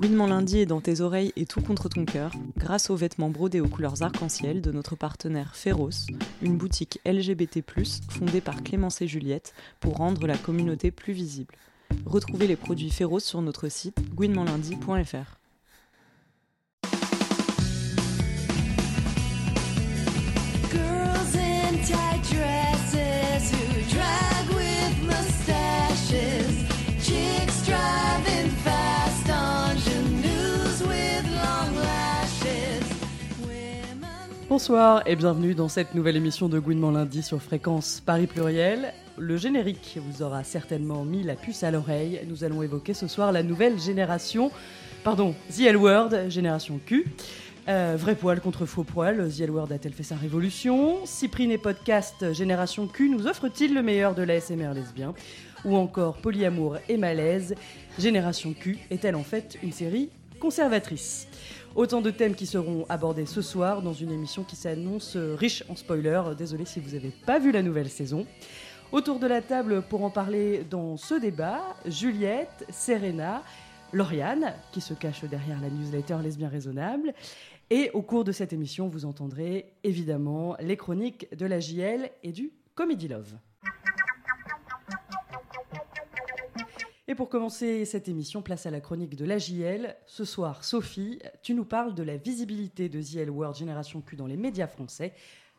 Gouinement lundi est dans tes oreilles et tout contre ton cœur, grâce aux vêtements brodés aux couleurs arc-en-ciel de notre partenaire Féroce, une boutique LGBT+, fondée par Clémence et Juliette pour rendre la communauté plus visible. Retrouvez les produits Féroce sur notre site gouinementlundi.fr. Bonsoir et bienvenue dans cette nouvelle émission de Gouinement lundi sur fréquence Paris Pluriel. Le générique vous aura certainement mis la puce à l'oreille. Nous allons évoquer ce soir la nouvelle génération, pardon, The L Word, génération Q. Euh, vrai poil contre faux poil, The L Word a-t-elle fait sa révolution? Cyprine et podcast Génération Q nous offre-t-il le meilleur de l'ASMR lesbien Ou encore Polyamour et Malaise, Génération Q est-elle en fait une série conservatrice? Autant de thèmes qui seront abordés ce soir dans une émission qui s'annonce riche en spoilers. Désolé si vous n'avez pas vu la nouvelle saison. Autour de la table pour en parler dans ce débat, Juliette, Serena, Lauriane, qui se cache derrière la newsletter Lesbien Raisonnable. Et au cours de cette émission, vous entendrez évidemment les chroniques de la JL et du Comedy Love. Et pour commencer cette émission, place à la chronique de la JL. Ce soir, Sophie, tu nous parles de la visibilité de The World Génération Q dans les médias français,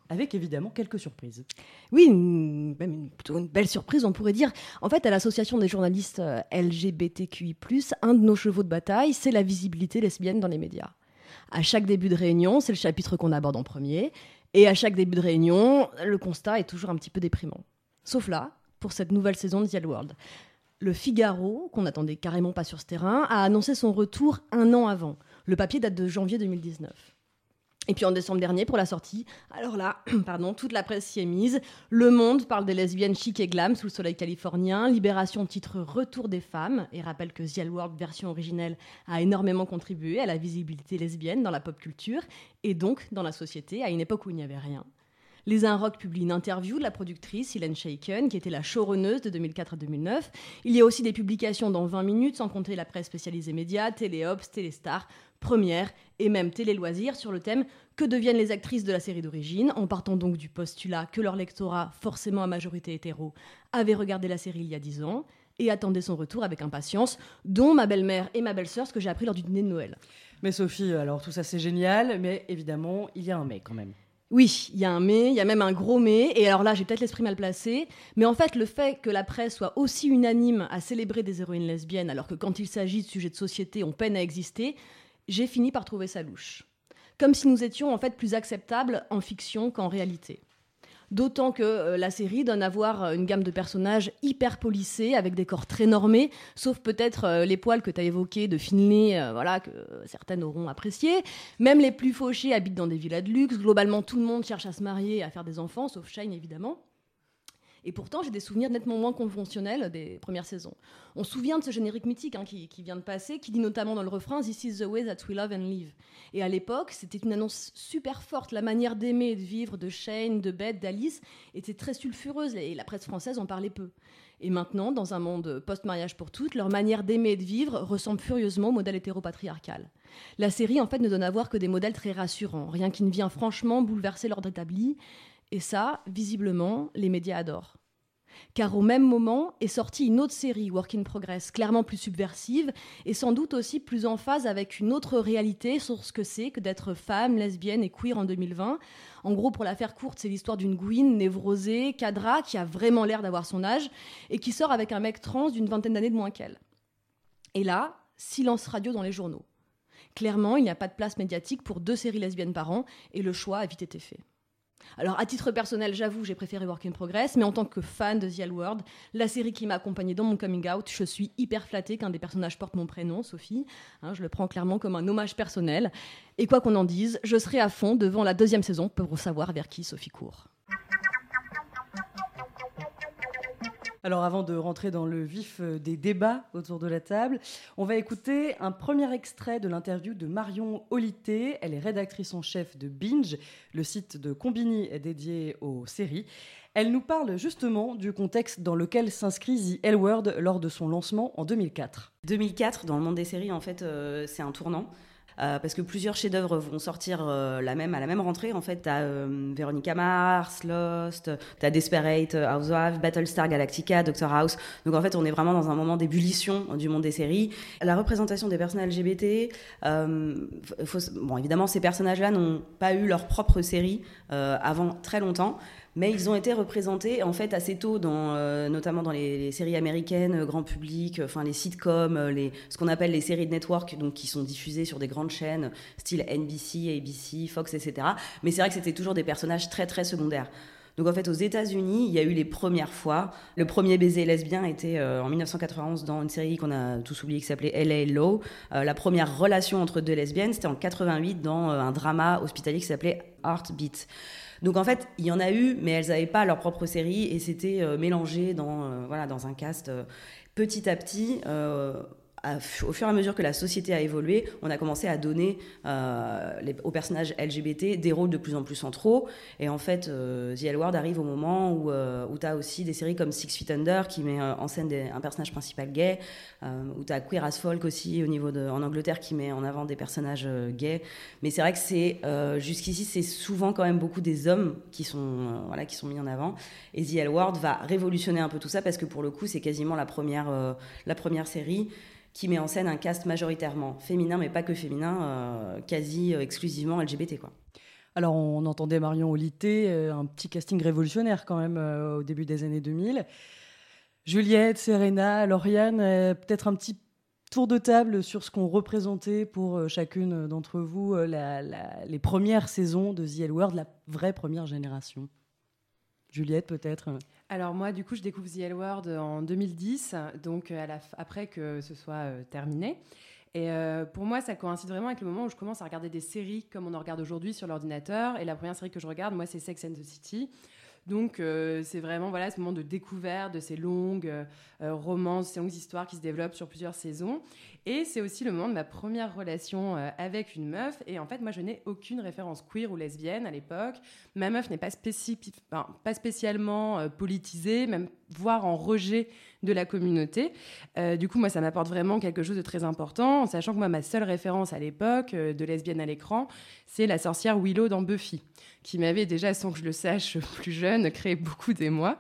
avec évidemment quelques surprises. Oui, même une, belle surprise, on pourrait dire. En fait, à l'association des journalistes LGBTQI, un de nos chevaux de bataille, c'est la visibilité lesbienne dans les médias. À chaque début de réunion, c'est le chapitre qu'on aborde en premier. Et à chaque début de réunion, le constat est toujours un petit peu déprimant. Sauf là, pour cette nouvelle saison de The World. Le Figaro, qu'on n'attendait carrément pas sur ce terrain, a annoncé son retour un an avant. Le papier date de janvier 2019. Et puis en décembre dernier, pour la sortie, alors là, pardon, toute la presse s'y est mise. Le Monde parle des lesbiennes chic et glam sous le soleil californien. Libération titre Retour des femmes et rappelle que The World version originelle a énormément contribué à la visibilité lesbienne dans la pop culture et donc dans la société à une époque où il n'y avait rien. Les Inrocks publient une interview de la productrice Hélène Shaken, qui était la showrunneuse de 2004 à 2009. Il y a aussi des publications dans 20 minutes, sans compter la presse spécialisée médias, Téléops, Téléstar, Première et même Télé Loisirs sur le thème Que deviennent les actrices de la série d'origine? En partant donc du postulat que leur lectorat, forcément à majorité hétéro, avait regardé la série il y a 10 ans et attendait son retour avec impatience, dont ma belle-mère et ma belle-sœur, ce que j'ai appris lors du dîner de Noël. Mais Sophie, alors tout ça c'est génial, mais évidemment, il y a un mais quand même. Oui, il y a un mais, il y a même un gros mais, et alors là j'ai peut-être l'esprit mal placé, mais en fait le fait que la presse soit aussi unanime à célébrer des héroïnes lesbiennes alors que quand il s'agit de sujets de société on peine à exister, j'ai fini par trouver ça louche. Comme si nous étions en fait plus acceptables en fiction qu'en réalité. D'autant que euh, la série donne à voir euh, une gamme de personnages hyper polissés, avec des corps très normés, sauf peut-être euh, les poils que tu as évoqués de Finlay, euh, voilà, que certaines auront apprécié. Même les plus fauchés habitent dans des villas de luxe. Globalement, tout le monde cherche à se marier et à faire des enfants, sauf Shane évidemment. Et pourtant, j'ai des souvenirs nettement moins conventionnels des premières saisons. On se souvient de ce générique mythique hein, qui, vient de passer, qui dit notamment dans le refrain This is the way that we love and live. Et à l'époque, c'était une annonce super forte. La manière d'aimer et de vivre de Shane, de Bette, d'Alice était très sulfureuse et la presse française en parlait peu. Et maintenant, dans un monde post-mariage pour toutes, leur manière d'aimer et de vivre ressemble furieusement au modèle hétéropatriarcal. La série, en fait, ne donne à voir que des modèles très rassurants, rien qui ne vient franchement bouleverser l'ordre établi. Et ça, visiblement, les médias adorent. Car au même moment est sortie une autre série, Work in Progress, clairement plus subversive et sans doute aussi plus en phase avec une autre réalité sur ce que c'est que d'être femme, lesbienne et queer en 2020. En gros, pour la faire courte, c'est l'histoire d'une Gwyn névrosée, cadra, qui a vraiment l'air d'avoir son âge et qui sort avec un mec trans d'une vingtaine d'années de moins qu'elle. Et là, silence radio dans les journaux. Clairement, il n'y a pas de place médiatique pour deux séries lesbiennes par an et le choix a vite été fait. Alors, à titre personnel, j'avoue, j'ai préféré Work in Progress, mais en tant que fan de The L World, la série qui m'a accompagnée dans mon coming out, je suis hyper flattée qu'un des personnages porte mon prénom, Sophie. Hein, je le prends clairement comme un hommage personnel. Et quoi qu'on en dise, je serai à fond devant la deuxième saison pour savoir vers qui Sophie court. Alors avant de rentrer dans le vif euh, des débats autour de la table, on va écouter un premier extrait de l'interview de Marion Olité. Elle est rédactrice en chef de Binge, le site de Combini dédié aux séries. Elle nous parle justement du contexte dans lequel s'inscrit The L Word lors de son lancement en 2004. 2004, dans le monde des séries, en fait, euh, c'est un tournant. Euh, parce que plusieurs chefs-d'œuvre vont sortir euh, la même, à la même rentrée. En fait, t'as euh, Veronica Mars, Lost, t'as Desperate Housewives, Battlestar Galactica, Doctor House. Donc en fait, on est vraiment dans un moment d'ébullition du monde des séries. La représentation des personnages LGBT, euh, bon, évidemment, ces personnages-là n'ont pas eu leur propre série avant très longtemps. Mais ils ont été représentés en fait assez tôt, dans, euh, notamment dans les, les séries américaines, euh, grand public, euh, enfin les sitcoms, les, ce qu'on appelle les séries de network, donc qui sont diffusées sur des grandes chaînes, style NBC, ABC, Fox, etc. Mais c'est vrai que c'était toujours des personnages très très secondaires. Donc en fait, aux États-Unis, il y a eu les premières fois. Le premier baiser lesbien était euh, en 1991 dans une série qu'on a tous oublié qui s'appelait LA Law. Euh, la première relation entre deux lesbiennes, c'était en 88 dans euh, un drama hospitalier qui s'appelait Heartbeat. Donc en fait, il y en a eu, mais elles n'avaient pas leur propre série et c'était euh, mélangé dans, voilà, dans un cast. petit à petit, au fur et à mesure que la société a évolué, on a commencé à donner euh, aux personnages LGBT des rôles de plus en plus centraux. Et en fait, euh, The L arrive au moment où, euh, où tu as aussi des séries comme Six Feet Under qui met en scène un personnage principal gay, où tu as Queer as Folk aussi au niveau de, en Angleterre qui met en avant des personnages gays. Mais c'est vrai que c'est jusqu'ici, c'est souvent quand même beaucoup des hommes qui sont, voilà, qui sont mis en avant. Et The L va révolutionner un peu tout ça parce que pour le coup, c'est quasiment la première, la première série qui met en scène un cast majoritairement féminin, mais pas que féminin, euh, quasi euh, exclusivement LGBT. Alors, on entendait Marion Olité, euh, un petit casting révolutionnaire quand même au début des années 2000. Juliette, Serena, Lauriane, peut-être un petit tour de table sur ce qu'ont représenté pour chacune d'entre vous les premières saisons de The L Word, la vraie première génération. Juliette, peut-être. Alors moi, du coup, je découvre The L Word en 2010, donc euh, après que ce soit euh, terminé. Et euh, pour moi, ça coïncide vraiment avec le moment où je commence à regarder des séries comme on en regarde aujourd'hui sur l'ordinateur. Et la première série que je regarde, moi, c'est Sex and the City. Donc c'est vraiment voilà ce moment de découverte de ces longues romances, ces longues histoires qui se développent sur plusieurs saisons. Et c'est aussi le moment de ma première relation euh, avec une meuf. Et en fait, moi, je n'ai aucune référence queer ou lesbienne à l'époque. Ma meuf n'est pas, pas spécialement euh, politisée, même voire en rejet de la communauté. Euh, du coup, moi, ça m'apporte vraiment quelque chose de très important, en sachant que moi, ma seule référence à l'époque de lesbienne à l'écran, c'est la sorcière Willow dans Buffy, qui m'avait déjà, sans que je le sache plus jeune, créé beaucoup d'émoi.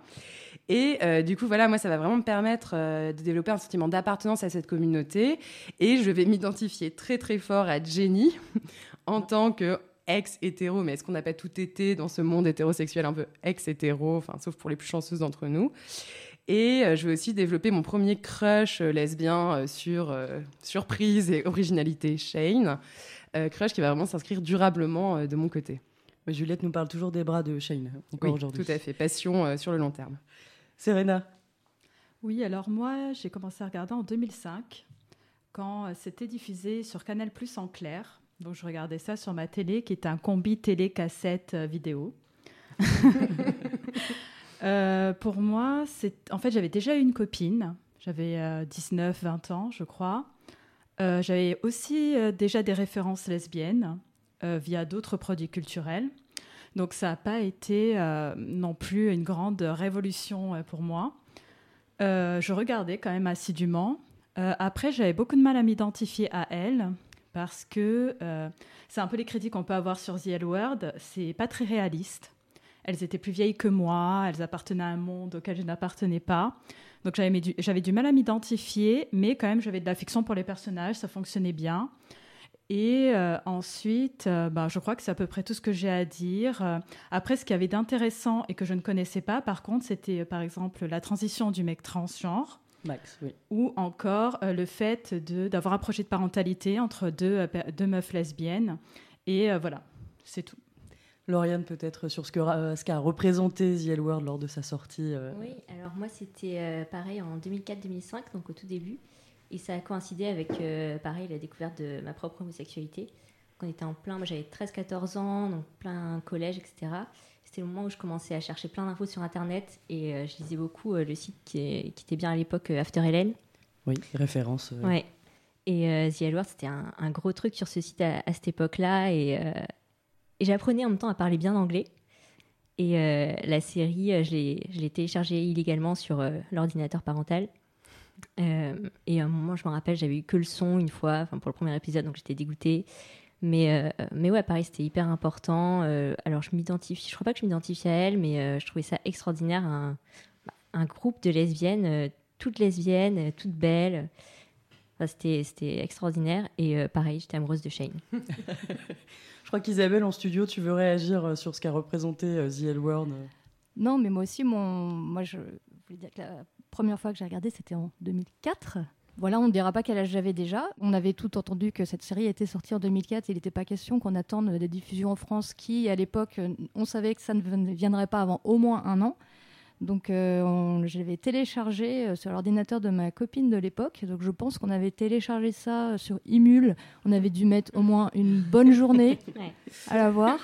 Et euh, du coup, voilà, moi, ça va vraiment me permettre euh, de développer un sentiment d'appartenance à cette communauté. Et je vais m'identifier très, très fort à Jenny en tant que ex-hétéro, mais est-ce qu'on n'a pas tout été dans ce monde hétérosexuel un peu ex-hétéro, enfin, sauf pour les plus chanceuses d'entre nous. Et euh, je vais aussi développer mon premier crush lesbien sur surprise et originalité Shane. Crush qui va vraiment s'inscrire durablement de mon côté. Juliette nous parle toujours des bras de Shane, encore Oui, aujourd'hui. tout à fait. Passion euh, sur le long terme. Serena, Oui, alors moi, j'ai commencé à regarder en 2005, quand euh, c'était diffusé sur Canal Plus en clair. Donc je regardais ça sur ma télé, qui est un combi télé-cassette euh, vidéo. Euh, pour moi, c'est en fait, j'avais déjà une copine. J'avais 19-20 ans, je crois. J'avais aussi déjà des références lesbiennes via d'autres produits culturels. Donc ça n'a pas été euh, non plus une grande révolution euh, pour moi. Euh, je regardais quand même assidûment. Après, j'avais beaucoup de mal à m'identifier à elle parce que c'est un peu les critiques qu'on peut avoir sur The L Word. C'est pas très réaliste. Elles étaient plus vieilles que moi, elles appartenaient à un monde auquel je n'appartenais pas. Donc j'avais du, du mal à m'identifier, mais quand même j'avais de l'affection pour les personnages, ça fonctionnait bien. Et euh, ensuite, euh, bah, je crois que c'est à peu près tout ce que j'ai à dire. Euh, après, ce qu'il y avait d'intéressant et que je ne connaissais pas, par contre, c'était euh, par exemple la transition du mec transgenre Max, oui. ou encore euh, le fait de- d'avoir un projet de parentalité entre deux, euh, deux meufs lesbiennes. Et euh, voilà, c'est tout. Lauriane, peut-être sur ce qu'a euh, ce représenté The L Word lors de sa sortie. euh, Oui, alors moi c'était euh, pareil en 2004-2005, donc au tout début. Et ça a coïncidé avec, euh, pareil, la découverte de ma propre homosexualité. On était en plein, moi j'avais 13-14 ans, donc plein collège, etc. C'était le moment où je commençais à chercher plein d'infos sur Internet et euh, je lisais beaucoup euh, le site qui, est- qui était bien à l'époque, After Hélène. Oui, référence. Ouais. Et The c'était un, un gros truc sur ce site à, à cette époque-là. Et, et j'apprenais en même temps à parler bien anglais. Et la série, je l'ai téléchargée illégalement sur l'ordinateur parental. Euh, et à un moment, je me rappelle, j'avais eu que le son une fois, enfin pour le premier épisode, donc j'étais dégoûtée. Mais, euh, mais ouais, pareil, c'était hyper important. Euh, alors, je m'identifie, je crois pas que je m'identifie à elle, mais euh, je trouvais ça extraordinaire. Un, un groupe de lesbiennes, euh, toutes lesbiennes, toutes belles. Enfin, c'était, c'était extraordinaire. Et euh, pareil, j'étais amoureuse de Shane. Je crois qu'Isabelle, en studio, tu veux réagir sur ce qu'a représenté euh, The L Word. Non, mais moi aussi, mon... moi, je voulais dire que la première fois que j'ai regardé, c'était en 2004. Voilà, on ne dira pas quel âge j'avais déjà. On avait tout entendu que cette série était sortie en 2004. Il n'était pas question qu'on attende des diffusions en France qui, à l'époque, on savait que ça ne viendrait pas avant au moins un an. Donc, euh, on- je l'avais téléchargé euh, sur l'ordinateur de ma copine de l'époque. Donc, je pense qu'on avait téléchargé ça euh, sur Imul. On avait dû mettre au moins une bonne journée Ouais. à la voir.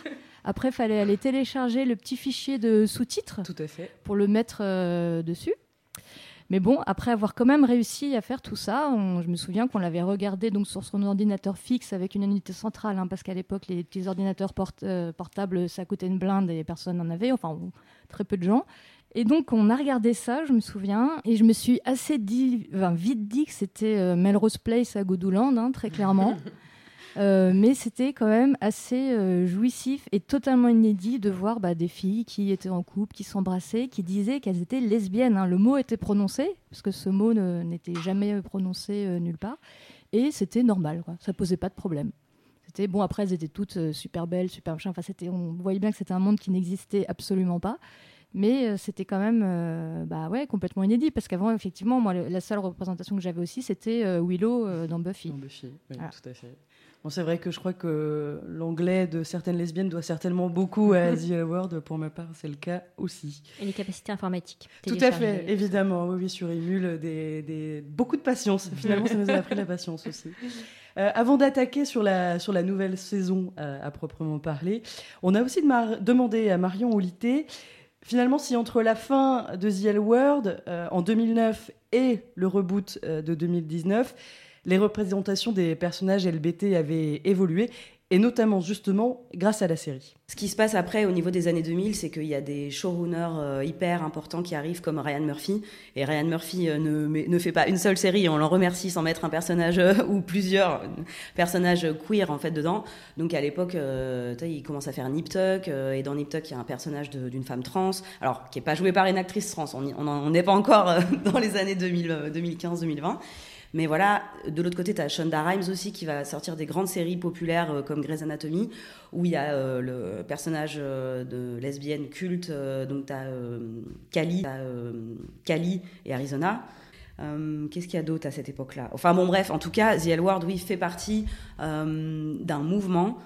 Après, il fallait aller télécharger le petit fichier de sous-titres pour le mettre euh, dessus. Mais bon, après avoir quand même réussi à faire tout ça, je me souviens qu'on l'avait regardé donc sur son ordinateur fixe avec une unité centrale, hein, parce qu'à l'époque, les petits ordinateurs euh, portables, ça coûtait une blinde et personne n'en avait, enfin très peu de gens. Et donc, on a regardé ça, je me souviens, et je me suis assez dit, vite dit que c'était euh, Melrose Place à Godouland, hein, très clairement. Euh, mais c'était quand même assez euh, jouissif et totalement inédit de voir bah, des filles qui étaient en couple, qui s'embrassaient, qui disaient qu'elles étaient lesbiennes. hein. Le mot était prononcé, parce que ce mot n'était jamais prononcé euh, nulle part. Et c'était normal, quoi. ça posait pas de problème. C'était bon, après elles étaient toutes super belles, super machin. Enfin, c'était, on voyait bien que c'était un monde qui n'existait absolument pas. Mais euh, c'était quand même euh, bah ouais, complètement inédit, parce qu'avant, effectivement, moi, le- la seule représentation que j'avais aussi, c'était euh, Willow dans Buffy. Non, Buffy, oui, Voilà. tout à fait. Bon, c'est vrai que je crois que l'anglais de certaines lesbiennes doit certainement beaucoup à The L Word. Pour ma part, c'est le cas aussi. Et les capacités informatiques. Tout à fait, évidemment. Oui, oui, sur Emule, des, des- beaucoup de patience. Finalement, ça nous a appris la patience aussi. Euh, avant d'attaquer sur la, sur la nouvelle saison euh, à proprement parler, on a aussi demandé à Marion Olité, finalement, si entre la fin de The L Word euh, en 2009 et le reboot de 2019, les représentations des personnages LBT avaient évolué, et notamment justement grâce à la série. Ce qui se passe après au niveau des années 2000, c'est qu'il y a des showrunners euh, hyper importants qui arrivent comme Ryan Murphy. Et Ryan Murphy euh, ne, ne fait pas une seule série, on l'en remercie sans mettre un personnage euh, ou plusieurs personnages queer en fait dedans. Donc à l'époque, il commence à faire Nip Tuck, et dans Nip Tuck, il y a un personnage d'une femme trans, alors qui est pas joué par une actrice trans, on y- on n'en est pas encore dans les années 2000, euh, 2015-2020. Mais voilà, de l'autre côté, tu as Shonda Rhimes aussi qui va sortir des grandes séries populaires euh, comme Grey's Anatomy, où il y a euh, le personnage euh, de lesbienne culte, donc tu as Cali, et Arizona. Qu'est-ce qu'il y a d'autre à cette époque-là? Enfin bon, bref, en tout cas, The L Word, oui, fait partie d'un mouvement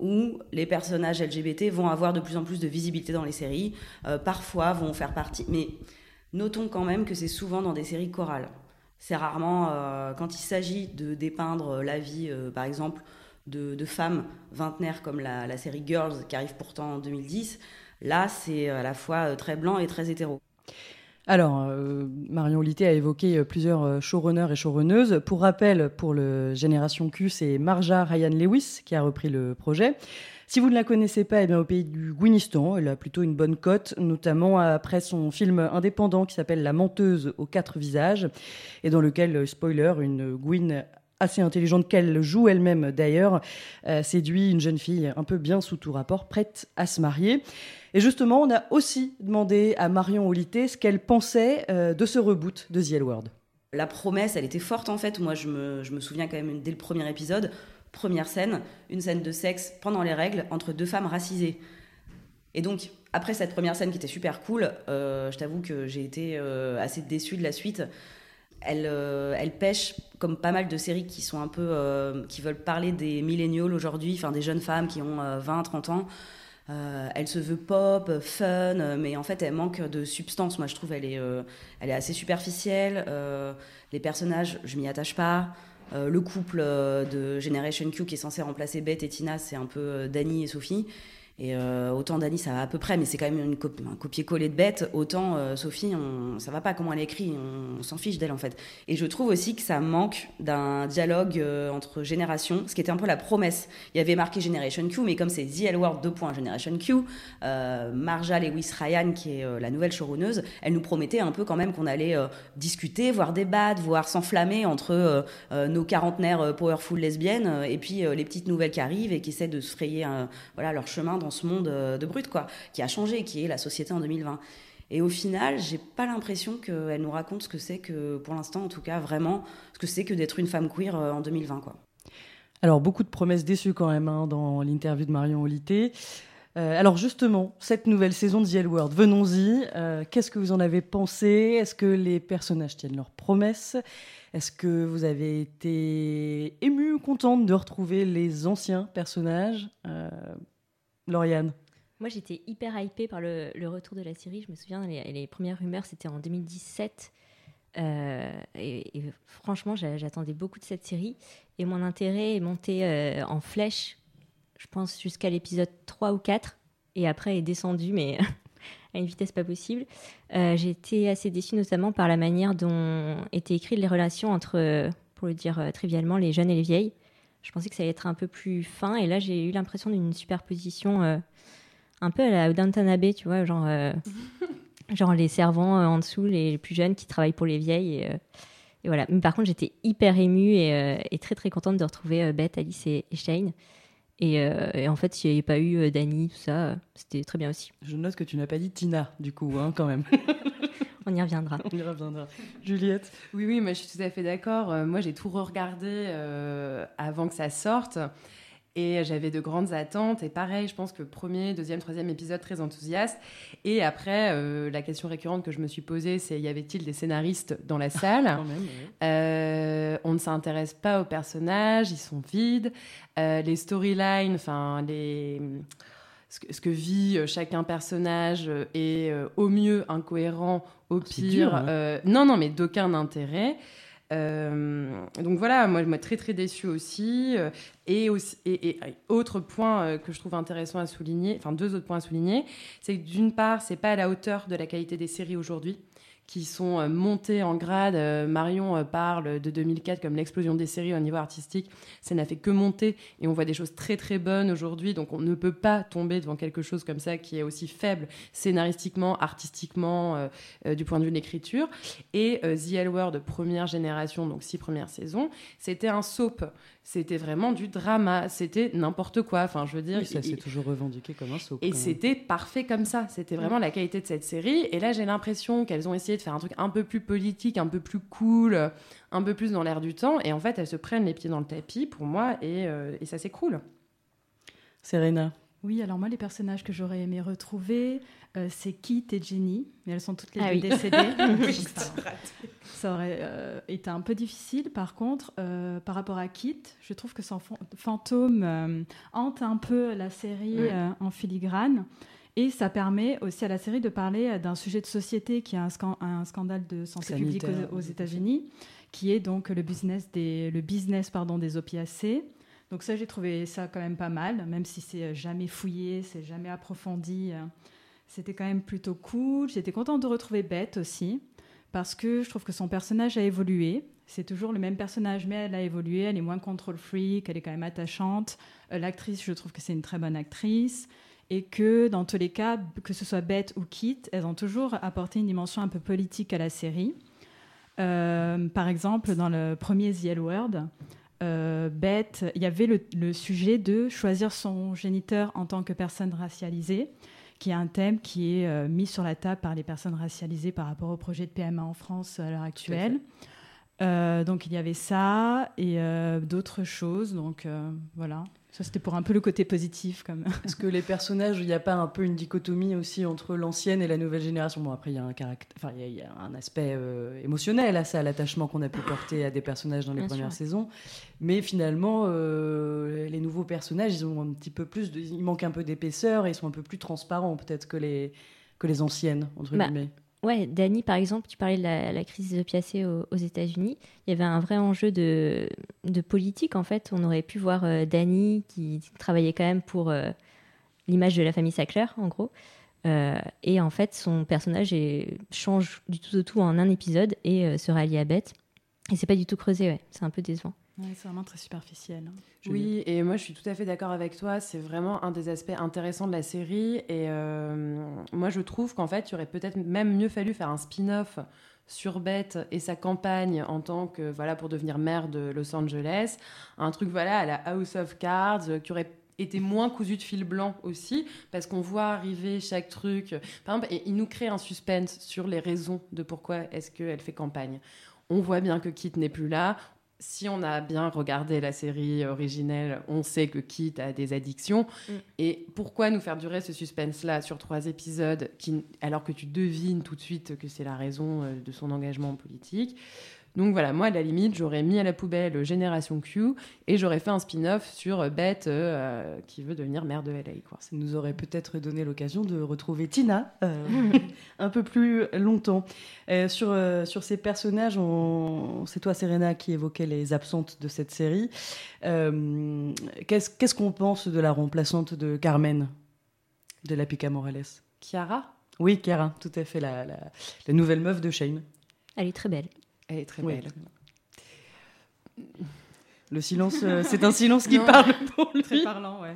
où les personnages LGBT vont avoir de plus en plus de visibilité dans les séries, parfois vont faire partie, mais notons quand même que c'est souvent dans des séries chorales. C'est rarement euh, quand il s'agit de dépeindre la vie, euh, par exemple, de, femmes vingtenaires comme la, série Girls qui arrive pourtant en 2010. Là, c'est à la fois euh, très blanc et très hétéro. Alors, euh, Marion Litté a évoqué euh, plusieurs euh, showrunners et showrunneuses. Pour rappel, pour le Génération Q, c'est Marja Ryan Lewis qui a repris le projet. Si vous ne la connaissez pas, eh bien, au pays du Gouinistan, elle a plutôt une bonne cote, notamment après son film indépendant qui s'appelle La menteuse aux quatre visages, et dans lequel, euh, spoiler, une Gwyn assez intelligente qu'elle joue elle-même d'ailleurs, euh, séduit une jeune fille un peu bien sous tout rapport, prête à se marier. Et justement, on a aussi demandé à Marion Olité ce qu'elle pensait euh, de ce reboot de The L. La promesse, elle était forte en fait. Moi, je me, je me souviens quand même dès le premier épisode, première scène, une scène de sexe pendant les règles entre deux femmes racisées. Et donc, après cette première scène qui était super cool, euh, je t'avoue que j'ai été euh, assez déçue de la suite. Elle, euh, elle pêche comme pas mal de séries qui sont un peu qui veulent parler des millennials aujourd'hui, enfin des jeunes femmes qui ont 20, 30 ans. Elle se veut pop, fun, mais en fait elle manque de substance. Moi je trouve elle est, elle est assez superficielle. Les personnages, je m'y attache pas. Euh, le couple euh, de Generation Q qui est censé remplacer Beth et Tina, c'est un peu euh, Dani et Sophie. Et euh, autant Dani, ça va à peu près, mais c'est quand même un copier-coller de bête. Autant euh, Sophie, on, ça va pas comment elle écrit, on, s'en fiche d'elle en fait. Et je trouve aussi que ça manque d'un dialogue euh, entre générations, ce qui était un peu la promesse. Il y avait marqué Generation Q, mais comme c'est The L Word 2. Generation Q, Marja Lewis Ryan, qui est la nouvelle showrunneuse, elle nous promettait un peu quand même qu'on allait discuter, voire débattre, voire s'enflammer entre nos quarantenaires powerful lesbiennes et puis les petites nouvelles qui arrivent et qui essaient de se frayer voilà, leur chemin dans ce monde euh, de brut, quoi, qui a changé, qui est la société en 2020. Et au final, j'ai pas l'impression qu'elle nous raconte ce que c'est que, pour l'instant en tout cas, vraiment, ce que c'est que d'être une femme queer euh, en 2020, quoi. Alors, beaucoup de promesses déçues quand même hein, dans l'interview de Marion Olité. Euh, alors justement, cette nouvelle saison de The L Word, venons-y. Qu'est-ce que vous en avez pensé? Est-ce que les personnages tiennent leurs promesses? Est-ce que vous avez été ému contente de retrouver les anciens personnages? Lauriane Moi, j'étais hyper hypée par le, retour de la série. Je me souviens, les, premières rumeurs, c'était en 2017. Euh, et, franchement, j'a- j'attendais beaucoup de cette série. Et mon intérêt est monté euh, en flèche, je pense, jusqu'à l'épisode 3 ou 4. Et après, est descendu, mais à une vitesse pas possible. Euh, J'ai été assez déçue, notamment par la manière dont étaient écrites les relations entre, pour le dire euh, trivialement, les jeunes et les vieilles. Je pensais que ça allait être un peu plus fin. Et là, j'ai eu l'impression d'une superposition. euh, un peu à la Downton Abbey, tu vois, genre, euh, genre les servants euh, en dessous, les plus jeunes qui travaillent pour les vieilles. Et, euh, et voilà. Mais par contre, j'étais hyper émue et, euh, et très très contente de retrouver euh, Beth, Alice et, et Shane. Et, euh, et en fait, s'il n'y avait pas eu euh, Dani, tout ça, euh, c'était très bien aussi. Je note que tu n'as pas dit Tina, du coup, hein, quand même. On y reviendra. On y reviendra. Juliette Oui, oui, moi je suis tout à fait d'accord. Euh, moi j'ai tout re-regardé euh, avant que ça sorte. Et j'avais de grandes attentes. Et pareil, je pense que premier, deuxième, troisième épisode, très enthousiaste. Et après, euh, la question récurrente que je me suis posée, c'est y avait-il des scénaristes dans la salle? Quand même, ouais. Euh, on ne s'intéresse pas aux personnages, ils sont vides. Euh, les storylines, enfin les ce que, ce que vit euh, chacun personnage euh, est euh, au mieux incohérent, au c'est pire, dur, hein. euh, non non mais d'aucun intérêt. Euh, donc voilà, moi, moi très très déçue aussi. Euh, et, aussi et, et- et autre point euh, que je trouve intéressant à souligner, enfin deux autres points à souligner, c'est que d'une part, c'est pas à la hauteur de la qualité des séries aujourd'hui qui sont euh, montées en grade. Euh, Marion euh, parle de 2004 comme l'explosion des séries au niveau artistique. Ça n'a fait que monter et on voit des choses très très bonnes aujourd'hui. Donc on ne peut pas tomber devant quelque chose comme ça qui est aussi faible scénaristiquement, artistiquement, euh, euh, du point de vue de l'écriture. Et euh, The L Word, première génération, donc six premières saisons, c'était un soap. C'était vraiment du drama. C'était n'importe quoi. Enfin, je veux dire, Oui, ça s'est toujours revendiqué comme un saut. et c'était parfait comme ça. C'était vraiment la qualité de cette série. Et là, j'ai l'impression qu'elles ont essayé de faire un truc un peu plus politique, un peu plus cool, euh, un peu plus dans l'air du temps. Et en fait, elles se prennent les pieds dans le tapis, pour moi, et, euh, et ça s'écroule. Serena. Oui, alors moi, les personnages que j'aurais aimé retrouver, euh, c'est Kit et Jenny, mais elles sont toutes les Ah deux oui. décédées. Donc ça, ça aurait euh, été un peu difficile. Par contre, euh, par rapport à Kit, je trouve que son fan- fantôme euh, hante un peu la série Oui. euh, en filigrane. Et ça permet aussi à la série de parler euh, d'un sujet de société qui a un, scan- un scandale de santé publique aux. États-Unis, qui est donc le business des, le business, pardon, des opiacés. Donc ça, j'ai trouvé ça quand même pas mal, même si c'est euh, jamais fouillé, c'est jamais approfondi. euh, C'était quand même plutôt cool. J'étais contente de retrouver Beth aussi, parce que je trouve que son personnage a évolué. C'est toujours le même personnage, mais elle a évolué. Elle est moins control freak, elle est quand même attachante. L'actrice, je trouve que c'est une très bonne actrice. Et que dans tous les cas, que ce soit Beth ou Kit, elles ont toujours apporté une dimension un peu politique à la série. Euh, par exemple, dans le premier The L Word, euh, Beth, il y avait le, le sujet de choisir son géniteur en tant que personne racialisée, qui est un thème qui est euh, mis sur la table par les personnes racialisées par rapport au projet de PMA en France à l'heure actuelle. Donc il y avait ça et d'autres choses. Donc voilà, ça c'était pour un peu le côté positif comme. Est-ce que les personnages, il n'y a pas un peu une dichotomie aussi entre l'ancienne et la nouvelle génération? Bon, après, il y a un caractère, enfin, il y a- il y, a un aspect euh, émotionnel à ça, à l'attachement qu'on a pu porter à des personnages dans les Bien premières sûr. saisons. Mais finalement, euh, les nouveaux personnages, ils ont un petit peu plus, de, ils manquent un peu d'épaisseur et ils sont un peu plus transparents peut-être que les que les anciennes entre Bah, guillemets. Ouais, Dani, par exemple, tu parlais de la, crise des opiacés aux, États-Unis. Il y avait un vrai enjeu de, de politique, en fait. On aurait pu voir euh, Dani qui travaillait quand même pour euh, l'image de la famille Sackler, en gros. Euh, et en fait, son personnage est- change du tout au tout en un épisode et euh, se rallie à Beth. Et c'est pas du tout creusé, ouais. C'est un peu décevant. Ouais, c'est vraiment très superficiel. hein. Oui, et moi je suis tout à fait d'accord avec toi. C'est vraiment un des aspects intéressants de la série. Et euh, moi je trouve qu'en fait, il aurait peut-être même mieux fallu faire un spin-off sur Beth et sa campagne en tant que voilà pour devenir maire de Los Angeles, un truc voilà à la House of Cards euh, qui aurait été moins cousu de fil blanc aussi parce qu'on voit arriver chaque truc. Par exemple, et il nous crée un suspense sur les raisons de pourquoi est-ce qu'elle fait campagne. On voit bien que Kit n'est plus là. Si on a bien regardé la série originelle, on sait que Kit a des addictions. Mm. Et pourquoi nous faire durer ce suspense-là sur trois épisodes, qui, alors que tu devines tout de suite que c'est la raison euh, de son engagement politique? Donc voilà, moi à la limite, j'aurais mis à la poubelle Génération Q et j'aurais fait un spin-off sur euh, Beth euh, qui veut devenir maire de LA. Quoi. Ça nous aurait peut-être donné l'occasion de retrouver Tina euh, un peu plus longtemps. Euh, sur, euh, sur ces personnages, on- c'est toi, Serena, qui évoquait les absentes de cette série. Euh, Qu'est-ce qu'est-ce qu'on pense de la remplaçante de Carmen, de la Pica Morales? Chiara, Oui, Chiara, tout à fait, la, la- la nouvelle meuf de Shane. Elle est très belle. Elle est très Oui. belle. Le silence, euh, c'est un silence qui Non. parle pour lui. Très parlant, ouais.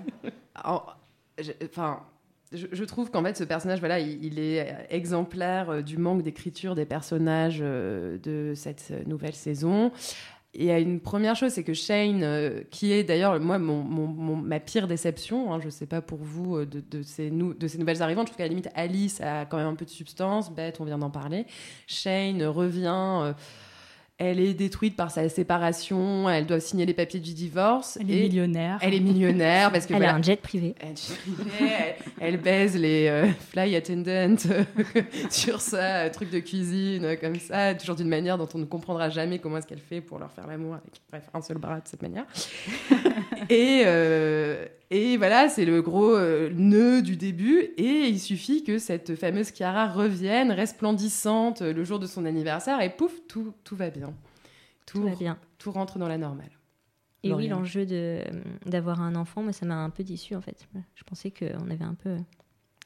Enfin, je, je trouve qu'en fait, ce personnage, voilà, il, il est exemplaire euh, du manque d'écriture des personnages euh, de cette nouvelle saison. Et il y une première chose, c'est que Shane, euh, qui est d'ailleurs, moi, mon, ma pire déception, hein, je sais pas pour vous, euh, de ces nouvelles arrivantes, je trouve qu'à la limite, Alice a quand même un peu de substance, Beth, on vient d'en parler. Shane revient. euh, elle est détruite par sa séparation, elle doit signer les papiers du divorce. Elle et est millionnaire. elle est millionnaire parce que Elle voilà, a un jet privé. elle, elle, elle baise les euh, fly attendants sur ça, euh, truc de cuisine, euh, comme ça, toujours d'une manière dont on ne comprendra jamais comment est-ce qu'elle fait pour leur faire l'amour avec, bref, un seul bras de cette manière. et, euh, et voilà, c'est le gros euh, nœud du début. Et il suffit que cette fameuse Chiara revienne, resplendissante, euh, le jour de son anniversaire, et pouf, tout, tout va bien. Tout va bien. tout rentre dans la normale. Et oui, l'enjeu de- d'avoir un enfant, moi, ça m'a un peu déçu en fait. Je pensais qu'on avait un peu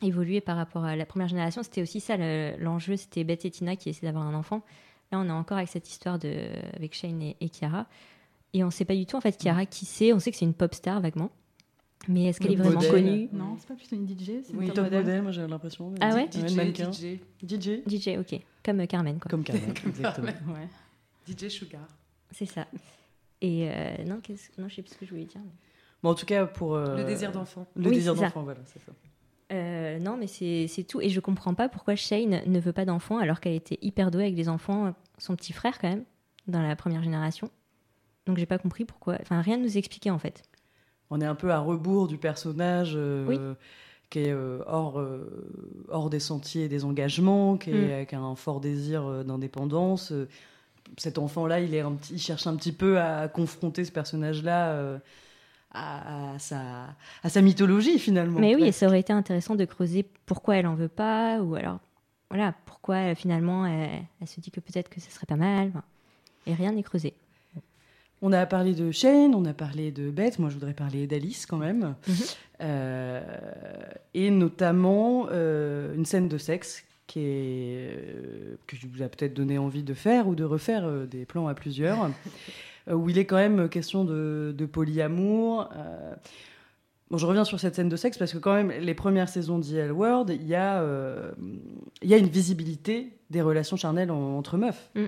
évolué par rapport à la première génération. C'était aussi ça le- l'enjeu, c'était Beth et Tina qui essaient d'avoir un enfant. Là, on est encore avec cette histoire de, avec Shane et, et Chiara. Et on ne sait pas du tout en fait Chiara qui c'est. On sait que c'est une pop star vaguement. Mais est-ce qu'elle est vraiment modèle. connue? Non, c'est pas plutôt une DJ, c'est Oui, une top modèle. modèle, moi j'ai l'impression. Ah ouais DJ, mannequin. DJ, DJ. DJ, ok. Comme Carmen, quoi. Comme Carmen, exactement. Ouais. DJ Sugar. C'est ça. Et euh, non, qu'est-ce- non, je sais plus ce que je voulais dire. Bon, en tout cas, pour. euh, Le désir d'enfant. Le Oui, désir d'enfant, voilà, c'est ça. Euh, non, mais c'est c'est tout. Et je comprends pas pourquoi Shane ne veut pas d'enfant alors qu'elle était hyper douée avec les enfants, son petit frère quand même, dans la première génération. Donc j'ai pas compris pourquoi. Enfin, rien ne nous expliquait en fait. On est un peu à rebours du personnage euh, Oui. qui est euh, hors, euh, hors des sentiers des engagements, qui, est- Mm. qui a un fort désir d'indépendance. Cet enfant-là, il, est un petit- il cherche un petit peu à confronter ce personnage-là à, à sa, à sa mythologie finalement. mais oui, et ça aurait été intéressant de creuser pourquoi elle en veut pas, ou alors, voilà, pourquoi finalement elle, elle se dit que peut-être que ce serait pas mal. Et rien n'est creusé. On a parlé de Shane, on a parlé de Beth, moi je voudrais parler d'Alice quand même. Mhm. Euh, et notamment euh, une scène de sexe qui est, euh, que je vous a peut-être donné envie de faire ou de refaire des plans à plusieurs, où il est quand même question de, de polyamour. Bon, je reviens sur cette scène de sexe parce que quand même, les premières saisons d'E.L. World, il y, a, il y a une visibilité des relations charnelles en- entre meufs. Mm.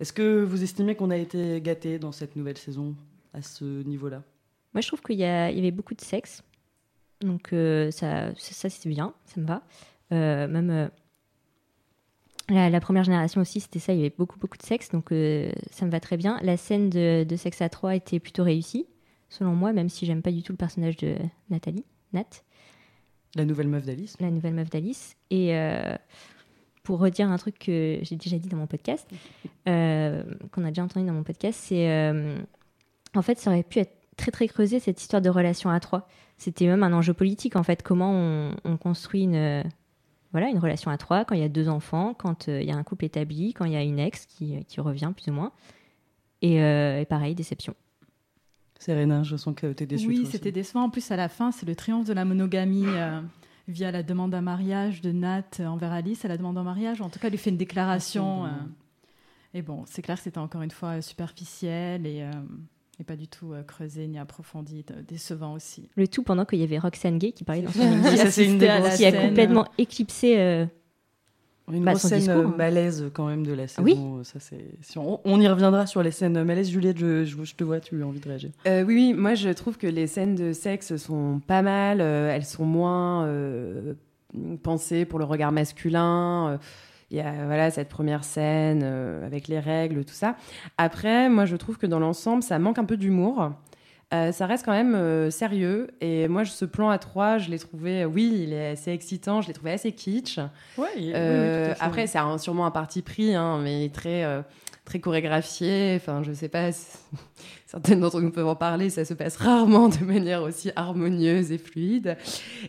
Est-ce que vous estimez qu'on a été gâté dans cette nouvelle saison à ce niveau-là? Moi, je trouve qu'il y, avait beaucoup de sexe. Donc, euh, ça, ça, c'est bien, ça me va. Euh, même euh, la, la première génération aussi, c'était ça, il y avait beaucoup, beaucoup de sexe. Donc, ça me va très bien. La scène de, de sexe à trois était plutôt réussie, selon moi, même si j'aime pas du tout le personnage de Nathalie, Nat, La nouvelle meuf d'Alice la nouvelle meuf d'Alice. Et pour redire un truc que j'ai déjà dit dans mon podcast, euh, qu'on a déjà entendu dans mon podcast, c'est euh, en fait, ça aurait pu être très très creusé cette histoire de relation à trois. C'était même un enjeu politique en fait. Comment on, on construit une euh, voilà une relation à trois quand il y a deux enfants, quand euh, il y a un couple établi, quand il y a une ex qui, qui revient plus ou moins. Et, euh, et pareil, déception. Serena, je sens que t'es déçue. Oui, c'était décevant. En plus, à la fin, c'est le triomphe de la monogamie euh, via la demande en mariage de Nat envers Alice. Elle la demande en mariage. En tout cas, elle lui fait une déclaration. euh, et bon, c'est clair que c'était encore une fois euh, superficiel et, euh, et pas du tout euh, creusé ni approfondi, décevant aussi. Le tout pendant qu'il y avait Roxane Gay qui parlait dans son Oui, émission, à qui a complètement éclipsé. Euh, Une Bah, grosse scène discours, euh, hein. malaise quand même de la saison. Oui. Ça, c'est... si on, on y reviendra sur les scènes malaise. Juliette, je, je, je te vois, tu as envie de réagir. Euh, oui, oui, moi je trouve que les scènes de sexe sont pas mal, euh, elles sont moins euh, pensées pour le regard masculin. euh, Il y a voilà, cette première scène euh, avec les règles, tout ça. Après, moi je trouve que dans l'ensemble, ça manque un peu d'humour. Euh, ça reste quand même euh, sérieux. Et moi, ce plan à trois, je l'ai trouvé, euh, oui, il est assez excitant, je l'ai trouvé assez kitsch. Ouais, Euh, après, c'est un- sûrement un parti pris, hein, mais très, très chorégraphié. Enfin, je sais pas, certaines d'entre nous peuvent en parler, ça se passe rarement de manière aussi harmonieuse et fluide.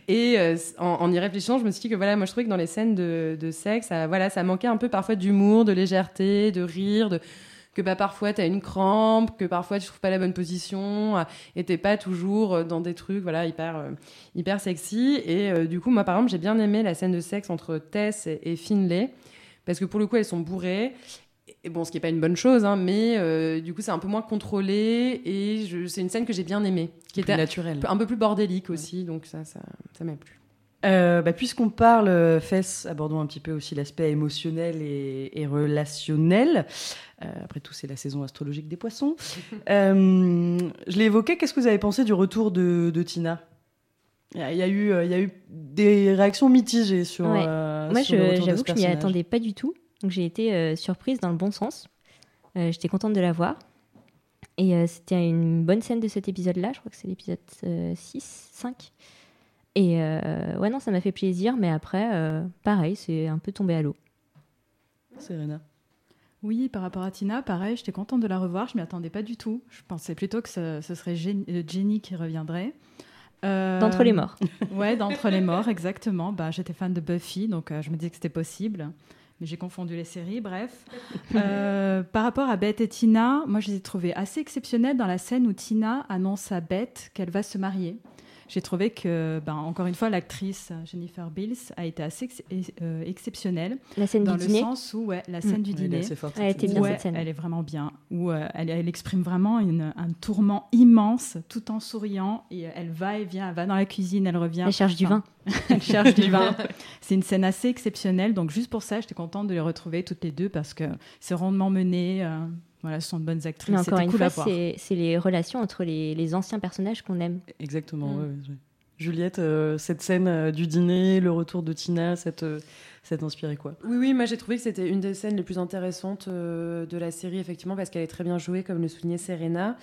Et en, en y réfléchissant, je me suis dit que voilà, moi je trouvais que dans les scènes de, de sexe, ça, voilà, ça manquait un peu parfois d'humour, de légèreté, de rire, de que bah, parfois tu as une crampe, que parfois tu trouves pas la bonne position, euh, et t'es pas toujours euh, dans des trucs voilà hyper euh, hyper sexy. Et euh, du coup, moi par exemple, j'ai bien aimé la scène de sexe entre Tess et, et Finlay parce que pour le coup, elles sont bourrées. Et bon, ce qui est pas une bonne chose, hein, mais euh, du coup, c'est un peu moins contrôlé et c'est une scène que j'ai bien aimée, qui plus était naturel. un peu plus bordélique aussi, donc ça, ça, ça m'a plu. Euh, bah, Puisqu'on parle euh, fesses, abordons un petit peu aussi l'aspect émotionnel et, et relationnel. Euh, après tout, c'est la saison astrologique des poissons. Je l'ai évoqué, qu'est-ce que vous avez pensé du retour de, de Tina? Il y, a, il y a eu, il y a eu des réactions mitigées sur, Ouais. Moi, j'avoue que je m'y attendais pas du tout. Donc, j'ai été surprise dans le bon sens. J'étais contente de la voir. Et c'était une bonne scène de cet épisode-là. Je crois que c'est l'épisode euh, 6, 5. Et euh, ouais, non, ça m'a fait plaisir. Mais après, euh, pareil, c'est un peu tombé à l'eau. Serena. Oui, par rapport à Tina, pareil, j'étais contente de la revoir. Je m'y attendais pas du tout. Je pensais plutôt que ce, ce serait euh, Jenny qui reviendrait. Euh, D'entre les morts. Ouais, d'entre les morts, exactement. Bah, j'étais fan de Buffy, donc euh, je me disais que c'était possible. Mais j'ai confondu les séries, bref. Euh, par rapport à Beth et Tina, moi je les ai trouvées assez exceptionnelles dans la scène où Tina annonce à Beth qu'elle va se marier. J'ai trouvé que, ben, encore une fois, l'actrice Jennifer Bills a été assez ex- euh, exceptionnelle. La scène dans du le dîner. sens où, ouais, la scène du Elle est dîner. assez forte, Elle était bien, Ouais, cette scène. elle est vraiment bien. Où euh, elle, elle exprime vraiment une- un tourment immense, tout en souriant. Et euh, elle va et vient, elle va dans la cuisine, elle revient. Elle cherche du vin. elle cherche du vin. C'est une scène assez exceptionnelle. Donc juste pour ça, j'étais contente de les retrouver toutes les deux parce que c'est rondement mené. euh, voilà, ce sont de bonnes actrices. Mais encore C'était une cool à fois, voir. c'est les relations entre les, les anciens personnages qu'on aime. Exactement, Mm. ouais, ouais, ouais. Juliette, euh, cette scène euh, du dîner, le retour de Tina, ça te- ça t'a inspiré quoi Oui, oui, moi j'ai trouvé que c'était une des scènes les plus intéressantes euh, de la série, effectivement, parce qu'elle est très bien jouée, comme le soulignait Serena.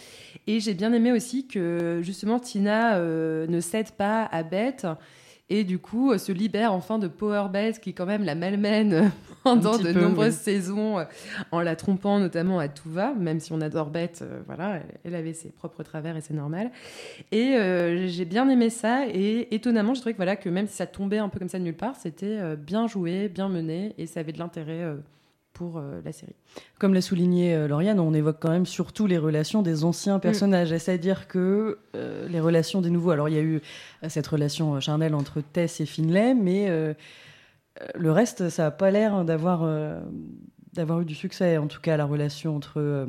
Et j'ai bien aimé aussi que, justement, Tina euh, ne cède pas à Beth. Et du coup, euh, se libère enfin de Power Beth, qui quand même la malmène pendant petit de peu, nombreuses oui. saisons, euh, en la trompant notamment à tout va, même si on adore Beth, euh, voilà, elle, avait ses propres travers et c'est normal. Et euh, j'ai bien aimé ça, et étonnamment, j'ai trouvé que, voilà, que même si ça tombait un peu comme ça de nulle part, c'était euh, bien joué, bien mené, et ça avait de l'intérêt euh, pour euh, la série. Comme l'a souligné euh, Lauriane, on évoque quand même surtout les relations des Mm. anciens personnages, c'est-à-dire que euh, les relations des nouveaux. Alors il y a eu euh, cette relation euh, charnelle entre Tess et Finlay, mais le reste, ça n'a pas l'air d'avoir euh, d'avoir eu du succès. En tout cas, la relation entre euh,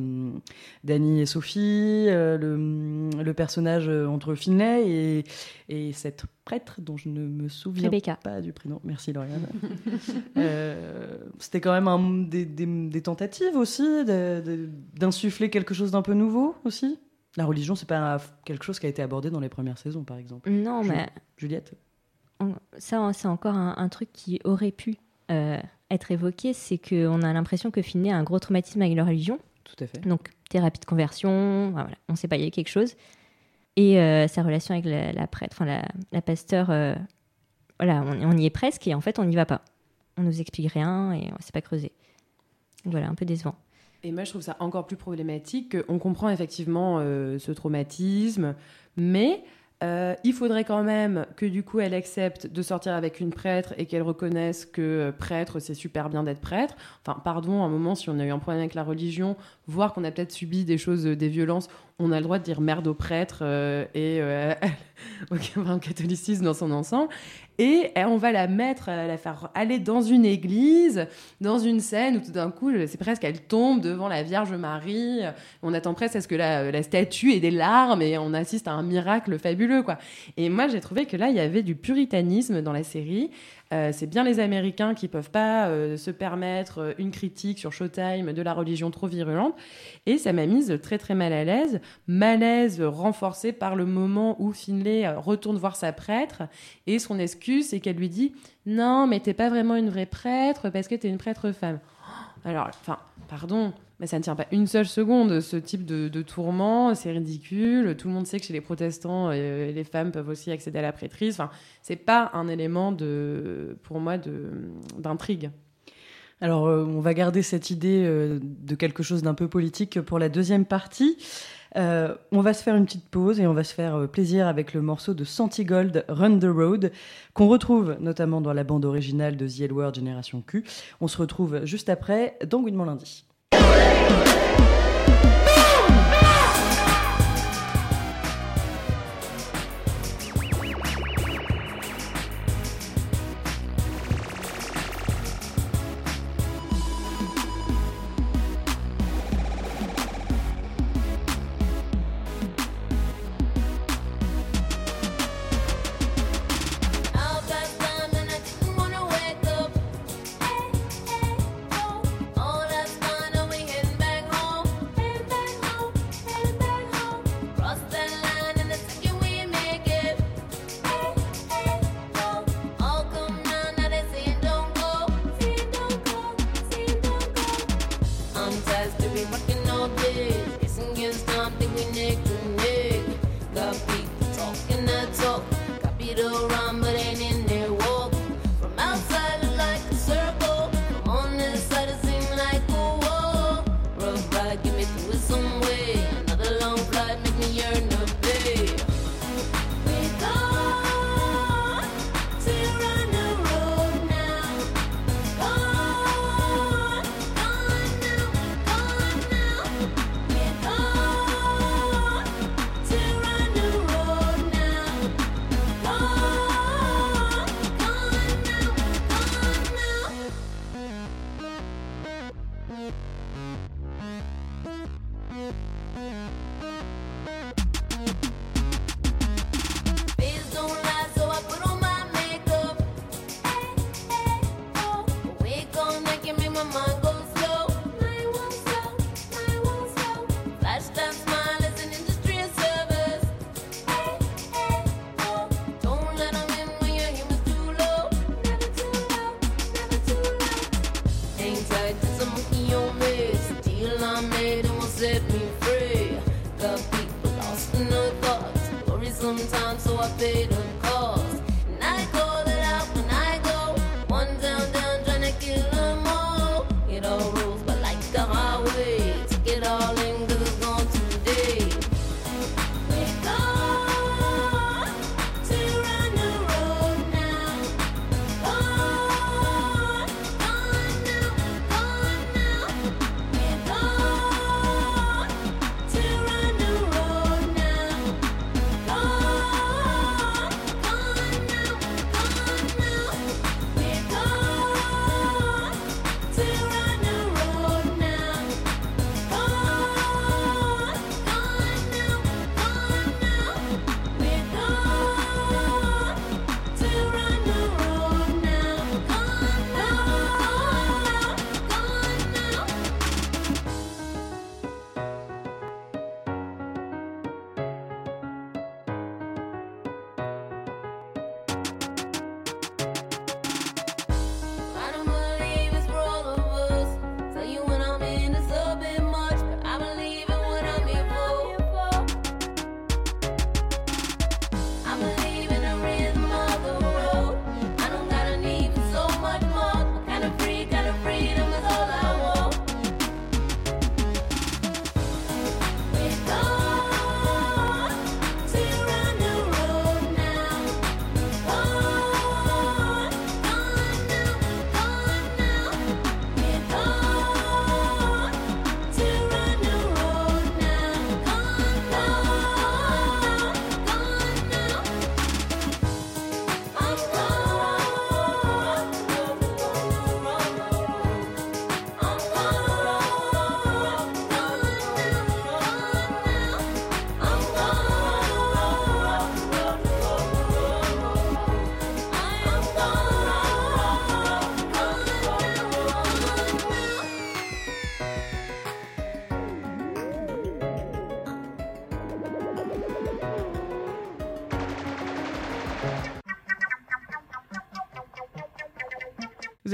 Danny et Sophie, euh, le, le personnage euh, entre Finlay et, et cette prêtre dont je ne me souviens Rebecca. pas du prénom. Merci Lauriane. Euh, C'était quand même un- des, des- des tentatives aussi d'insuffler quelque chose d'un peu nouveau aussi? La religion, c'est pas quelque chose qui a été abordé dans les premières saisons, par exemple. Non, mais Juliette? on- ça, c'est encore un, un truc qui aurait pu être évoqué. C'est qu'on a l'impression que Finney a un gros traumatisme avec la religion. Tout à fait. Donc, thérapie de conversion, voilà, on ne sait pas, il y a quelque chose. Et euh, sa relation avec la, la prêtre, enfin la, la pasteur, euh, voilà, on, on y est presque et en fait, on n'y va pas. On nous explique rien et on ne s'est pas creusé. Donc voilà, un peu décevant. Et moi, je trouve ça encore plus problématique. On comprend effectivement euh, ce traumatisme, mais Euh, il faudrait quand même que du coup elle accepte de sortir avec une prêtre et qu'elle reconnaisse que euh, prêtre c'est super bien d'être prêtre. Enfin, pardon, à un moment si on a eu un problème avec la religion, voir qu'on a peut-être subi des choses, euh, des violences, on a le droit de dire merde au prêtre et au au catholicisme dans son ensemble. Et euh, on va la mettre, euh, la faire aller dans une église, dans une scène où tout d'un coup, c'est presque elle tombe devant la Vierge Marie. On attend presque à ce que la, la statue ait des larmes et on assiste à un miracle fabuleux, quoi. Et moi, j'ai trouvé que là, il y avait du puritanisme dans la série. Euh, c'est bien les Américains qui peuvent pas euh, se permettre euh, une critique sur Showtime de la religion trop virulente. Et ça m'a mise très très mal à l'aise. Malaise renforcé par le moment où Finlay retourne voir sa prêtre et son excuse, c'est qu'elle lui dit Non, mais t'es pas vraiment une vraie prêtre parce que t'es une prêtre femme. Alors, enfin, pardon, mais ça ne tient pas une seule seconde, ce type de, tourment, c'est ridicule. Tout le monde sait que chez les protestants, euh, les femmes peuvent aussi accéder à la prêtrise. Enfin, c'est pas un élément de, pour moi, d'intrigue. Alors, euh, on va garder cette idée euh, de quelque chose d'un peu politique pour la deuxième partie. On va se faire une petite pause et on va se faire plaisir avec le morceau de Santigold, Run the Road, qu'on retrouve notamment dans la bande originale de The L Word Q. On se retrouve juste après dans Gouinement lundi. Out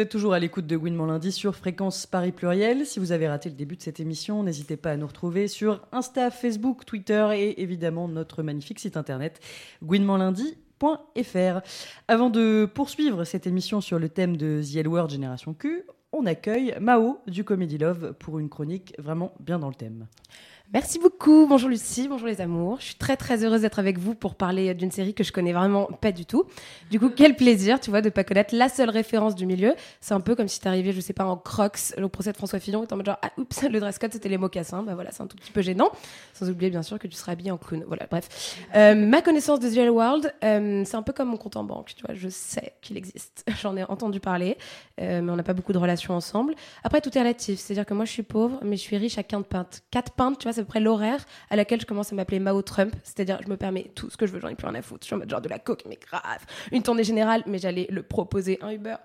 Vous êtes toujours à l'écoute de Gouinement lundi sur Fréquence Paris Pluriel. Si vous avez raté le début de cette émission, n'hésitez pas à nous retrouver sur Insta, Facebook, Twitter et évidemment notre magnifique site internet gouinementlundi.fr. Avant de poursuivre cette émission sur le thème de The L Word Génération Q, on accueille Mao du Comedy Love pour une chronique vraiment bien dans le thème. Merci beaucoup. Bonjour Lucie, bonjour les amours. Je suis très très heureuse d'être avec vous pour parler d'une série que je connais vraiment pas du tout. Du coup, quel plaisir, tu vois, de pas connaître la seule référence du milieu. C'est un peu comme si t'arrivais, je sais pas, en crocs au procès de François Fillon et en mode genre, ah oups, le dress code c'était les mocassins. Bah voilà, c'est un tout petit peu gênant. Sans oublier bien sûr que tu seras habillé en clown. Voilà, bref. Euh, ma connaissance de The Real World, euh, c'est un peu comme mon compte en banque, tu vois. Je sais qu'il existe. J'en ai entendu parler, euh, mais on n'a pas beaucoup de relations ensemble. Après, tout est relatif. C'est-à-dire que moi, je suis pauvre, mais je suis riche à 15 pintes. 4 pintes, tu vois, c'est à peu près l'horaire à laquelle je commence à m'appeler Mao Trump. C'est-à-dire, je me permets tout ce que je veux, j'en ai plus rien à foutre. Je suis en mode genre de la coke, mais grave. Une tournée générale, mais j'allais le proposer. Un Uber,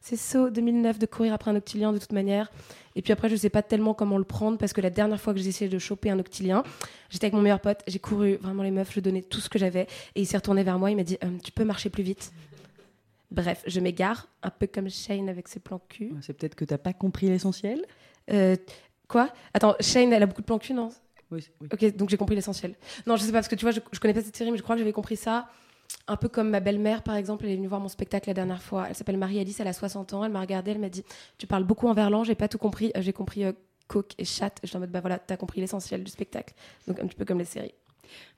c'est saut 2009 de courir après un octilien de toute manière. Et puis après, je sais pas tellement comment le prendre parce que la dernière fois que j'ai essayé de choper un octilien, j'étais avec mon meilleur pote, j'ai couru vraiment les meufs, je donnais tout ce que j'avais et il s'est retourné vers moi, il m'a dit Euh, Tu peux marcher plus vite Bref, je m'égare, un peu comme Shane avec ses plans cul. C'est peut-être que t'as pas compris l'essentiel? Euh, quoi? Attends, Shane, elle a beaucoup de plans cul, non? Oui, oui. Ok, donc j'ai compris l'essentiel. Non, je sais pas, parce que tu vois, je, je connais pas cette série, mais je crois que j'avais compris ça. Un peu comme ma belle-mère, par exemple, elle est venue voir mon spectacle la dernière fois. Elle s'appelle Marie-Alice, elle a 60 ans. Elle m'a regardée, elle m'a dit Tu parles beaucoup en verlan, j'ai pas tout compris. Euh, j'ai compris euh, coke et chatte. J'étais en mode Bah voilà, t'as compris l'essentiel du spectacle. Donc un petit peu comme les séries.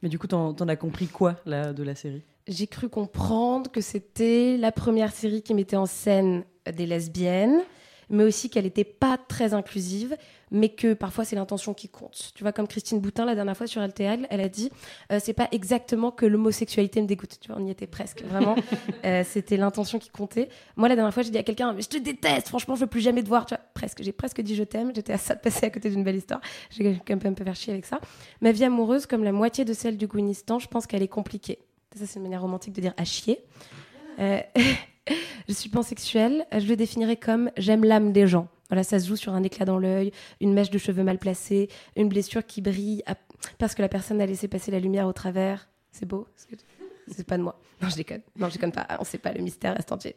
Mais du coup, t'en t'en as compris quoi là, de la série? J'ai cru comprendre que c'était la première série qui mettait en scène des lesbiennes, mais aussi qu'elle n'était pas très inclusive, mais que parfois c'est l'intention qui compte. Tu vois, comme Christine Boutin la dernière fois sur LTL, elle a dit euh, c'est pas exactement que l'homosexualité me dégoûte. Tu vois, on y était presque. Vraiment, Euh, c'était l'intention qui comptait. Moi, la dernière fois, j'ai dit à quelqu'un mais je te déteste. Franchement, je veux plus jamais te voir. Tu vois, presque. J'ai presque dit je t'aime. J'étais à ça de passer à côté d'une belle histoire. J'ai quand même un peu faire chier avec ça. Ma vie amoureuse, comme la moitié de celle du Gouinistan, je pense qu'elle est compliquée. Ça, c'est une manière romantique de dire à chier. Euh, je suis pansexuelle. Je le définirais comme j'aime l'âme des gens. Voilà, ça se joue sur un éclat dans l'œil, une mèche de cheveux mal placée, une blessure qui brille parce que la personne a laissé passer la lumière au travers. C'est beau C'est pas de moi. Non, je déconne. Non, je déconne pas. On sait pas, le mystère reste entier.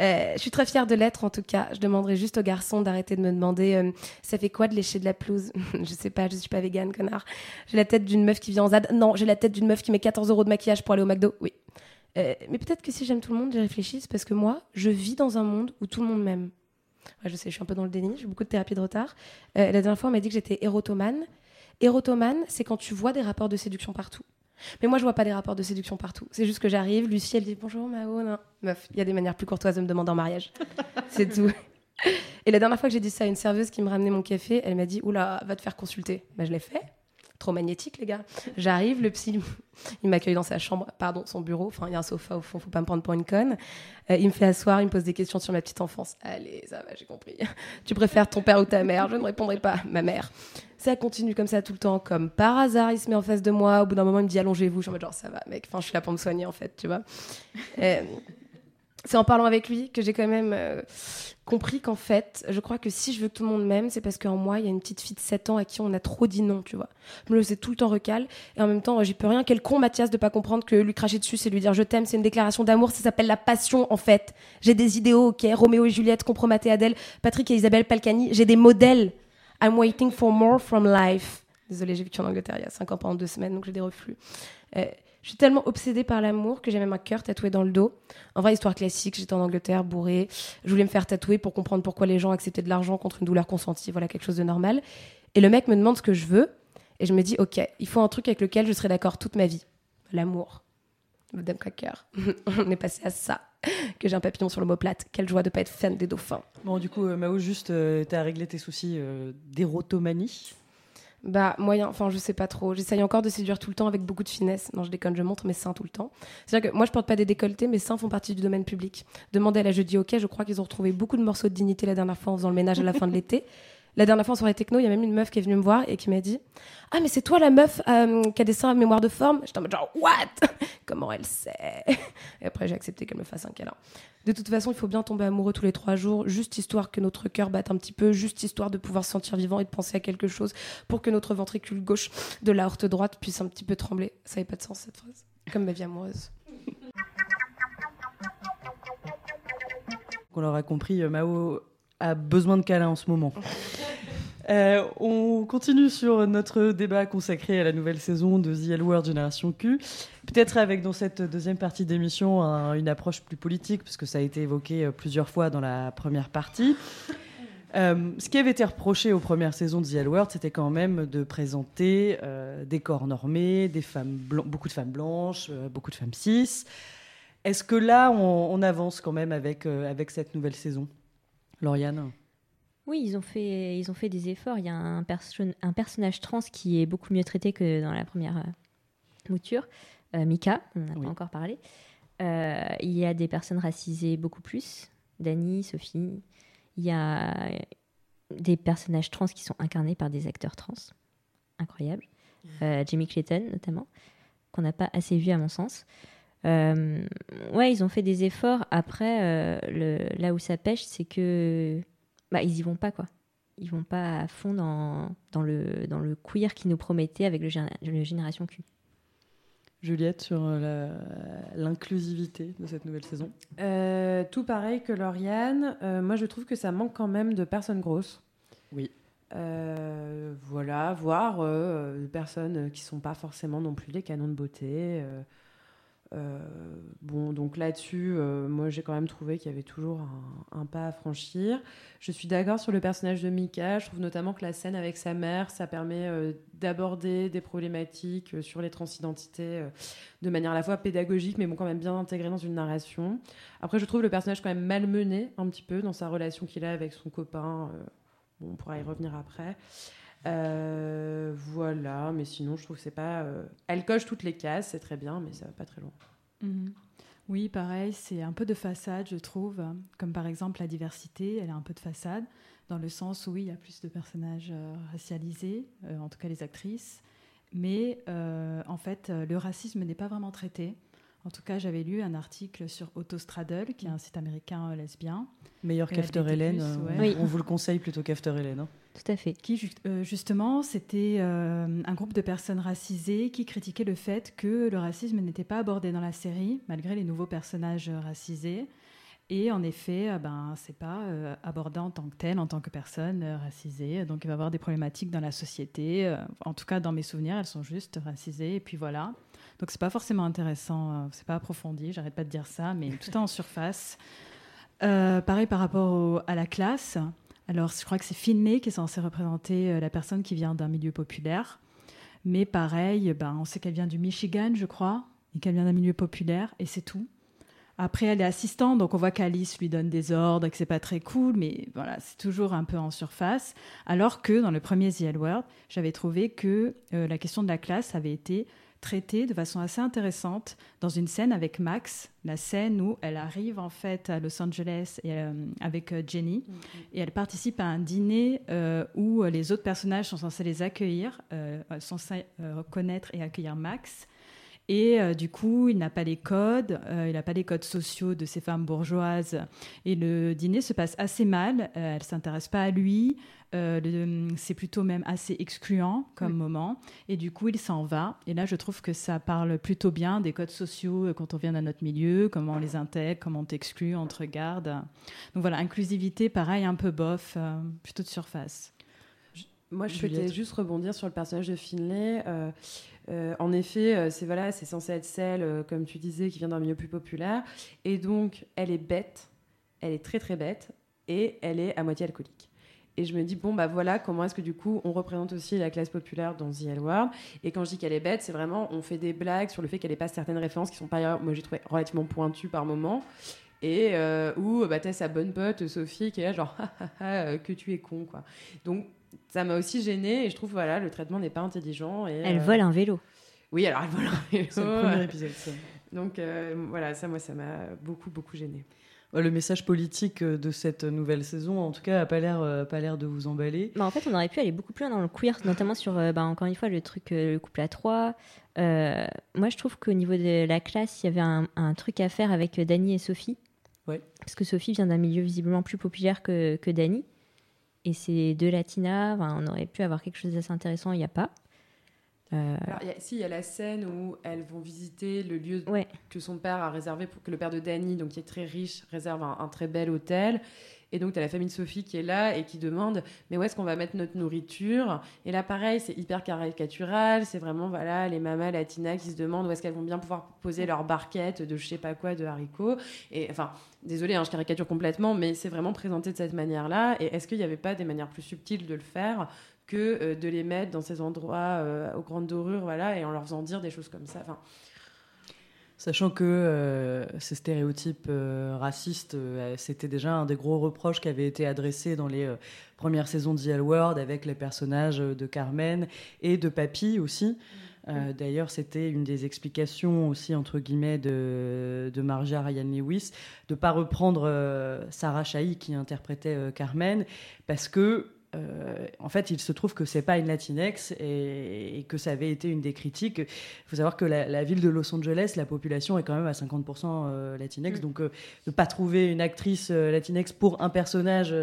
Euh, je suis très fière de l'être en tout cas. Je demanderai juste aux garçons d'arrêter de me demander euh, ça fait quoi de lécher de la pelouse? Je sais pas, je suis pas végane, connard. J'ai la tête d'une meuf qui vit en ZAD. Non, j'ai la tête d'une meuf qui met 14 euros de maquillage pour aller au McDo. Oui. Euh, mais peut-être que si j'aime tout le monde, j'y réfléchis, c'est parce que moi, je vis dans un monde où tout le monde m'aime. Ouais, je sais, je suis un peu dans le déni, j'ai beaucoup de thérapie de retard. Euh, la dernière fois, on m'a dit que j'étais érotomane. Érotomane, c'est quand tu vois des rapports de séduction partout. Mais moi, je vois pas des rapports de séduction partout. C'est juste que j'arrive, Lucie, elle dit bonjour Mao. Non. Meuf, il y a des manières plus courtoises de me demander en mariage. c'est tout. Et la dernière fois que j'ai dit ça à une serveuse qui me ramenait mon café, elle m'a dit Oula, va te faire consulter. Bah, je l'ai fait. Trop magnétique, les gars. J'arrive, le psy, il m'accueille dans sa chambre, pardon, son bureau. Enfin, il y a un sofa au fond, faut pas me prendre pour une conne. Euh, il me fait asseoir, il me pose des questions sur ma petite enfance. Allez, ça va, j'ai compris. Tu préfères ton père ou ta mère? Je ne répondrai pas, ma mère. Ça continue comme ça tout le temps, comme par hasard, il se met en face de moi. Au bout d'un moment, il me dit allongez-vous. Je suis en mode genre ça va, mec. Enfin, je suis là pour me soigner en fait, tu vois. Euh, c'est en parlant avec lui que j'ai quand même euh, compris qu'en fait, je crois que si je veux que tout le monde m'aime, c'est parce qu'en moi, il y a une petite fille de 7 ans à qui on a trop dit non, tu vois. Je me le faisais tout le temps recal. Et en même temps, j'y peux rien. Quel con Mathias de pas comprendre que lui cracher dessus, c'est lui dire je t'aime, c'est une déclaration d'amour, ça s'appelle la passion en fait. J'ai des idéaux, ok. Roméo et Juliette, comprometté Adèle, Patrick et Isabelle Palcani, j'ai des modèles. I'm waiting for more from life. Désolée, j'ai vécu en Angleterre il y a 5 ans pendant deux semaines, donc j'ai des reflux. Euh, je suis tellement obsédée par l'amour que j'ai même un cœur tatoué dans le dos. En vrai, histoire classique, j'étais en Angleterre, bourrée. Je voulais me faire tatouer pour comprendre pourquoi les gens acceptaient de l'argent contre une douleur consentie. Voilà, quelque chose de normal. Et le mec me demande ce que je veux. Et je me dis, ok, il faut un truc avec lequel je serai d'accord toute ma vie. L'amour. Madame Cracker. On est passé à ça. Que j'ai un papillon sur le mot plate. Quelle joie de pas être fan des dauphins. Bon, du coup, euh, Mao, juste, euh, t'as réglé tes soucis euh, d'érotomanie. Bah, moyen, enfin, je sais pas trop. J'essaye encore de séduire tout le temps avec beaucoup de finesse. Non, je déconne, je montre mes seins tout le temps. C'est-à-dire que moi, je porte pas des décolletés, mes seins font partie du domaine public. Demandez à la jeudi ok, je crois qu'ils ont retrouvé beaucoup de morceaux de dignité la dernière fois en faisant le ménage à la fin de l'été. La dernière fois en soirée techno, il y a même une meuf qui est venue me voir et qui m'a dit Ah, mais c'est toi la meuf euh, qui a des seins à mémoire de forme? J'étais en mode genre, What? Comment elle sait Et après, j'ai accepté qu'elle me fasse un câlin. De toute façon, il faut bien tomber amoureux tous les trois jours, juste histoire que notre cœur batte un petit peu, juste histoire de pouvoir se sentir vivant et de penser à quelque chose pour que notre ventricule gauche de la horte droite puisse un petit peu trembler. Ça n'avait pas de sens cette phrase. Comme ma vie amoureuse. On l'aura compris, euh, Mao a besoin de câlins en ce moment. Euh, on continue sur notre débat consacré à la nouvelle saison de The L Word Génération Q. Peut-être avec dans cette deuxième partie d'émission un- une approche plus politique, parce que ça a été évoqué euh, plusieurs fois dans la première partie. Euh, ce qui avait été reproché aux premières saisons de The L c'était quand même de présenter euh, des corps normés, des femmes beaucoup de femmes blanches, beaucoup de femmes cis. Est-ce que là, on, on avance quand même avec, avec cette nouvelle saison? Lauriane? Oui, ils ont fait, ils ont fait des efforts. Il y a un, perso- un personnage trans qui est beaucoup mieux traité que dans la première euh, mouture. Euh, Mika, on n'en a Oui. pas encore parlé. Euh, il y a des personnes racisées beaucoup plus. Dani, Sophie. Il y a des personnages trans qui sont incarnés par des acteurs trans. Incroyable. Jamie Clayton, notamment, qu'on n'a pas assez vu à mon sens. Ouais, ils ont fait des efforts. Après, le, là où ça pêche, c'est que bah, ils y vont pas quoi. Ils vont pas à fond dans, dans, le, dans le queer qu'ils nous promettaient avec le, géné- le Génération Q. Juliette, sur euh, l'inclusivité de cette nouvelle saison Euh, tout pareil que Lauriane. Euh, moi, je trouve que ça manque quand même de personnes grosses. Oui. Euh, voilà, voire euh, des personnes qui sont pas forcément non plus des canons de beauté. Euh, bon, donc là-dessus, euh, moi j'ai quand même trouvé qu'il y avait toujours un, pas à franchir. Je suis d'accord sur le personnage de Mika. Je trouve notamment que la scène avec sa mère, ça permet euh, d'aborder des problématiques sur les transidentités de manière à la fois pédagogique, mais bon, quand même bien intégrée dans une narration. Après, je trouve le personnage quand même malmené un petit peu dans sa relation qu'il a avec son copain. bon, on pourra y revenir après. Euh, voilà, mais sinon, je trouve que c'est pas. euh, Elle coche toutes les cases, c'est très bien, mais ça va pas très loin. Mhm. Oui, pareil, c'est un peu de façade, je trouve. Comme par exemple la diversité, elle a un peu de façade, dans le sens où il y a plus de personnages euh, racialisés, en tout cas les actrices. Mais en fait, le racisme n'est pas vraiment traité. En tout cas, j'avais lu un article sur Autostraddle, qui est un site américain euh, lesbien, Meilleur Et qu'After Hélène, euh, ouais. Oui. on vous le conseille plutôt qu'After Hélène. hein. Tout à fait. qui ju- euh, justement c'était euh, un groupe de personnes racisées qui critiquaient le fait que le racisme n'était pas abordé dans la série malgré les nouveaux personnages racisés et en effet ben c'est pas euh, abordé en tant que tel en tant que personne euh, racisée donc il va y avoir des problématiques dans la société euh, en tout cas dans mes souvenirs elles sont juste racisées et puis voilà donc c'est pas forcément intéressant euh, c'est pas approfondi j'arrête pas de dire ça mais tout est en surface Euh, pareil par rapport à la classe alors, je crois que c'est Finlay qui est censé représenter euh, la personne qui vient d'un milieu populaire. Mais pareil, ben, on sait qu'elle vient du Michigan, je crois, et qu'elle vient d'un milieu populaire, et c'est tout. Après, elle est assistante, donc on voit qu'Alice lui donne des ordres et que c'est pas très cool, mais voilà, c'est toujours un peu en surface. Alors que dans le premier The L Word, j'avais trouvé que la question de la classe avait été traitée de façon assez intéressante dans une scène avec Max, la scène où elle arrive en fait à Los Angeles et, euh, avec euh, Jenny et elle participe à un dîner euh, où les autres personnages sont censés les accueillir, euh, sont censés reconnaître et accueillir Max. Et euh, du coup, il n'a pas les codes, euh, il n'a pas les codes sociaux de ces femmes bourgeoises. Et le dîner se passe assez mal. Euh, elle s'intéresse pas à lui. Euh, c'est plutôt même assez excluant comme moment. Et du coup, il s'en va. Et là, je trouve que ça parle plutôt bien des codes sociaux euh, quand on vient dans notre milieu, comment on les intègre, comment on t'exclut, on te regarde. Donc voilà, inclusivité, pareil, un peu bof, euh, plutôt de surface. Moi, je souhaitais juste rebondir sur le personnage de Finlay. Euh, en effet, euh, c'est voilà, c'est censé être celle, euh, comme tu disais, qui vient d'un milieu plus populaire, et donc elle est bête, elle est très très bête, et elle est à moitié alcoolique. Et je me dis bon bah voilà comment est-ce que du coup on représente aussi la classe populaire dans The L Word. Et quand je dis qu'elle est bête, c'est vraiment on fait des blagues sur le fait qu'elle n'ait pas certaines références qui sont pas moi j'ai trouvé relativement pointues par moment. Et euh, où bah, t'as sa bonne pote Sophie qui est là genre Ah, ah, ah, que tu es con quoi. Donc ça m'a aussi gênée et je trouve voilà le traitement n'est pas intelligent. Et, Elle euh, vole un vélo. Oui alors elle vole un vélo. C'est le premier épisode. ça. Donc euh, voilà ça moi ça m'a beaucoup beaucoup gênée. Le message politique euh, de cette nouvelle saison, en tout cas, a pas l'air, pas l'air de vous emballer. Bah, en fait, on aurait pu aller beaucoup plus loin dans le queer, notamment sur, bah, encore une fois, le truc, le couple à trois. Euh, moi, je trouve qu'au niveau de la classe, il y avait un, un truc à faire avec Dany et Sophie. Ouais. Parce que Sophie vient d'un milieu visiblement plus populaire que, que Dany. Et c'est deux latinas, on aurait pu avoir quelque chose d'assez intéressant, il n'y a pas. Euh, Alors, il y a- si, il y a la scène où elles vont visiter le lieu Ouais. que son père a réservé pour que le père de Danny, donc qui est très riche, réserve un, un très bel hôtel. Et donc, tu as la famille de Sophie qui est là et qui demande Mais où est-ce qu'on va mettre notre nourriture? Et là, pareil, c'est hyper caricatural. C'est vraiment, voilà, les mamas latinas qui se demandent où est-ce qu'elles vont bien pouvoir poser leur barquette de je sais pas quoi, de haricots. Et enfin, désolé, je caricature complètement, mais c'est vraiment présenté de cette manière-là. Et est-ce qu'il n'y avait pas des manières plus subtiles de le faire que euh, de les mettre dans ces endroits euh, aux grandes dorures, voilà, et en leur faisant dire des choses comme ça? Enfin, Sachant que euh, ces stéréotypes racistes, c'était déjà un des gros reproches qui avait été adressé dans les premières saisons d'E.L. World avec les personnages de Carmen et de Papy aussi. Euh, D'ailleurs, c'était une des explications aussi, entre guillemets, de, de Marja Ryan Lewis, de ne pas reprendre euh, Sarah Chahi qui interprétait euh, Carmen, parce que euh, en fait, il se trouve que c'est pas une Latinex et, et que ça avait été une des critiques. Il faut savoir que la, la ville de Los Angeles, la population est quand même à 50% euh, Latinex, Mm. donc euh, de pas trouver une actrice Latinex pour un personnage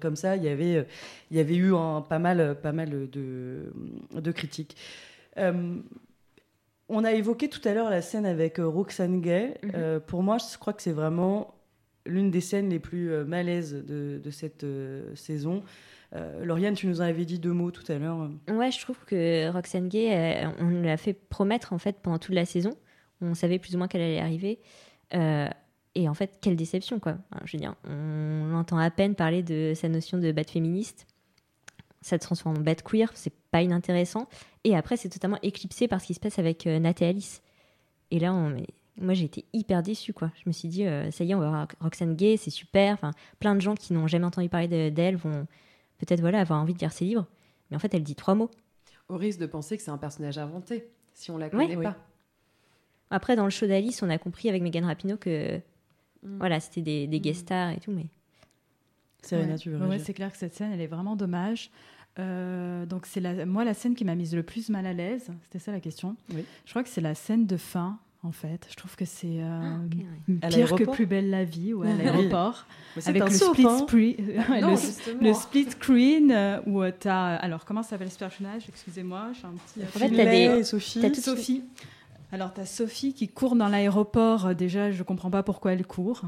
comme ça, il y avait, il y avait eu un- pas mal, pas mal de, de critiques. Euh, on a évoqué tout à l'heure la scène avec euh, Roxane Gay. Mhm. Euh, pour moi, je crois que c'est vraiment l'une des scènes les plus malaises de, de cette saison. Euh, Lauriane, tu nous en avais dit deux mots tout à l'heure. Ouais, je trouve que Roxane Gay, euh, on nous l'a fait promettre en fait pendant toute la saison. On savait plus ou moins qu'elle allait arriver. Euh, et en fait, quelle déception quoi. Enfin, je veux dire, on entend à peine parler de sa notion de bad féministe. Ça se transforme en bad queer, c'est pas inintéressant. Et après, c'est totalement éclipsé par ce qui se passe avec euh, Nat et Alice. Et là, on, moi, j'ai été hyper déçue quoi. Je me suis dit, euh, ça y est, on va voir Roxane Gay, c'est super. Enfin, plein de gens qui n'ont jamais entendu parler de- d'elle vont peut-être voilà avoir envie de lire ses livres. Mais en fait, elle dit trois mots. au risque de penser que c'est un personnage inventé, si on la connaît Oui. pas. Après, dans le show d'Alice, on a compris avec Megan Rapinoe que Mm. voilà, c'était des, des guest stars et tout, mais Serena, Ouais. tu veux Ouais, ouais, réagir c'est clair que cette scène, elle est vraiment dommage. Euh, donc c'est la, moi la scène qui m'a mise le plus mal à l'aise. C'était ça la question. Oui. Je crois que c'est la scène de fin. En fait, je trouve que c'est euh, Ah, pire que plus belle la vie, ouais, à Oui. l'aéroport, avec le soap, split, hein. spree- Non, le, split screen euh, où tu as alors comment s'appelle ce personnage? Excusez-moi, j'ai un petit. En fait, t'as Finlay des- Sophie. t'as. Alors, tu as Sophie qui court dans l'aéroport. Euh, Déjà, je ne comprends pas pourquoi elle court.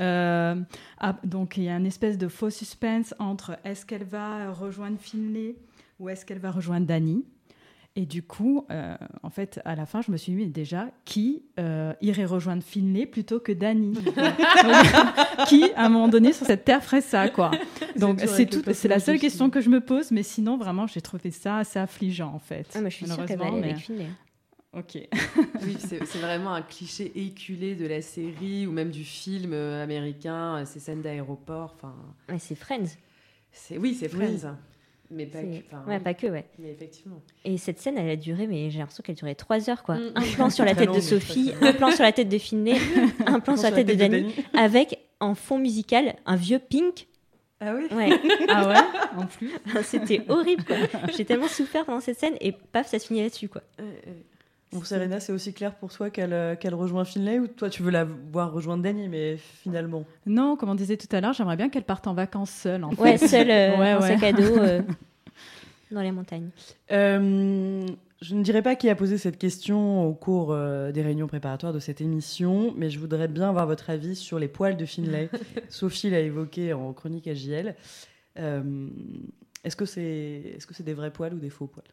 Euh, ah, donc, il y a une espèce de faux suspense entre est-ce qu'elle va rejoindre Finlay ou est-ce qu'elle va rejoindre Danny Et du coup, euh, en fait, à la fin, je me suis dit, mais déjà, qui euh, irait rejoindre Finlay plutôt que Danny Qui, à un moment donné, sur cette terre, ferait ça, quoi? Donc, c'est tout- c'est la seule question que je me pose, mais sinon, vraiment, j'ai trouvé ça assez affligeant, en fait. ah, moi, je suis sûre qu'elle va aller Malheureusement, avec Finlay. Ok. Oui, c'est vraiment un cliché éculé de la série ou même du film euh, américain, euh, ces scènes d'aéroport. Enfin, Ouais, c'est Friends. c'est oui, c'est Oui. Friends, mais pas que. ouais, oui, pas que, ouais. Mais effectivement. Et cette scène, elle a duré, mais j'ai l'impression qu'elle durait trois heures, quoi. Mm. Un plan sur la tête de Sophie, un plan sur la tête de Finlay, un plan sur la tête de Danny, avec en fond musical un vieux Pink. Ah oui. Ouais, Ah ouais En plus c'était horrible, quoi. J'ai tellement souffert pendant cette scène et paf, ça se finit là-dessus, quoi. Bon, Serena, c'est aussi clair pour toi qu'elle euh, qu'elle rejoint Finlay ou toi tu veux la voir rejoindre Danny, mais finalement? Non, comme on disait tout à l'heure, j'aimerais bien qu'elle parte en vacances seule. En fait. Ouais, seule euh, Ouais, en ouais. sac à dos euh, dans les montagnes. Euh, je ne dirais pas qui a posé cette question au cours euh, des réunions préparatoires de cette émission, mais je voudrais bien avoir votre avis sur les poils de Finlay. Sophie l'a évoqué en chronique AJL. Euh, Est-ce que c'est est -ce c'est des vrais poils ou des faux poils?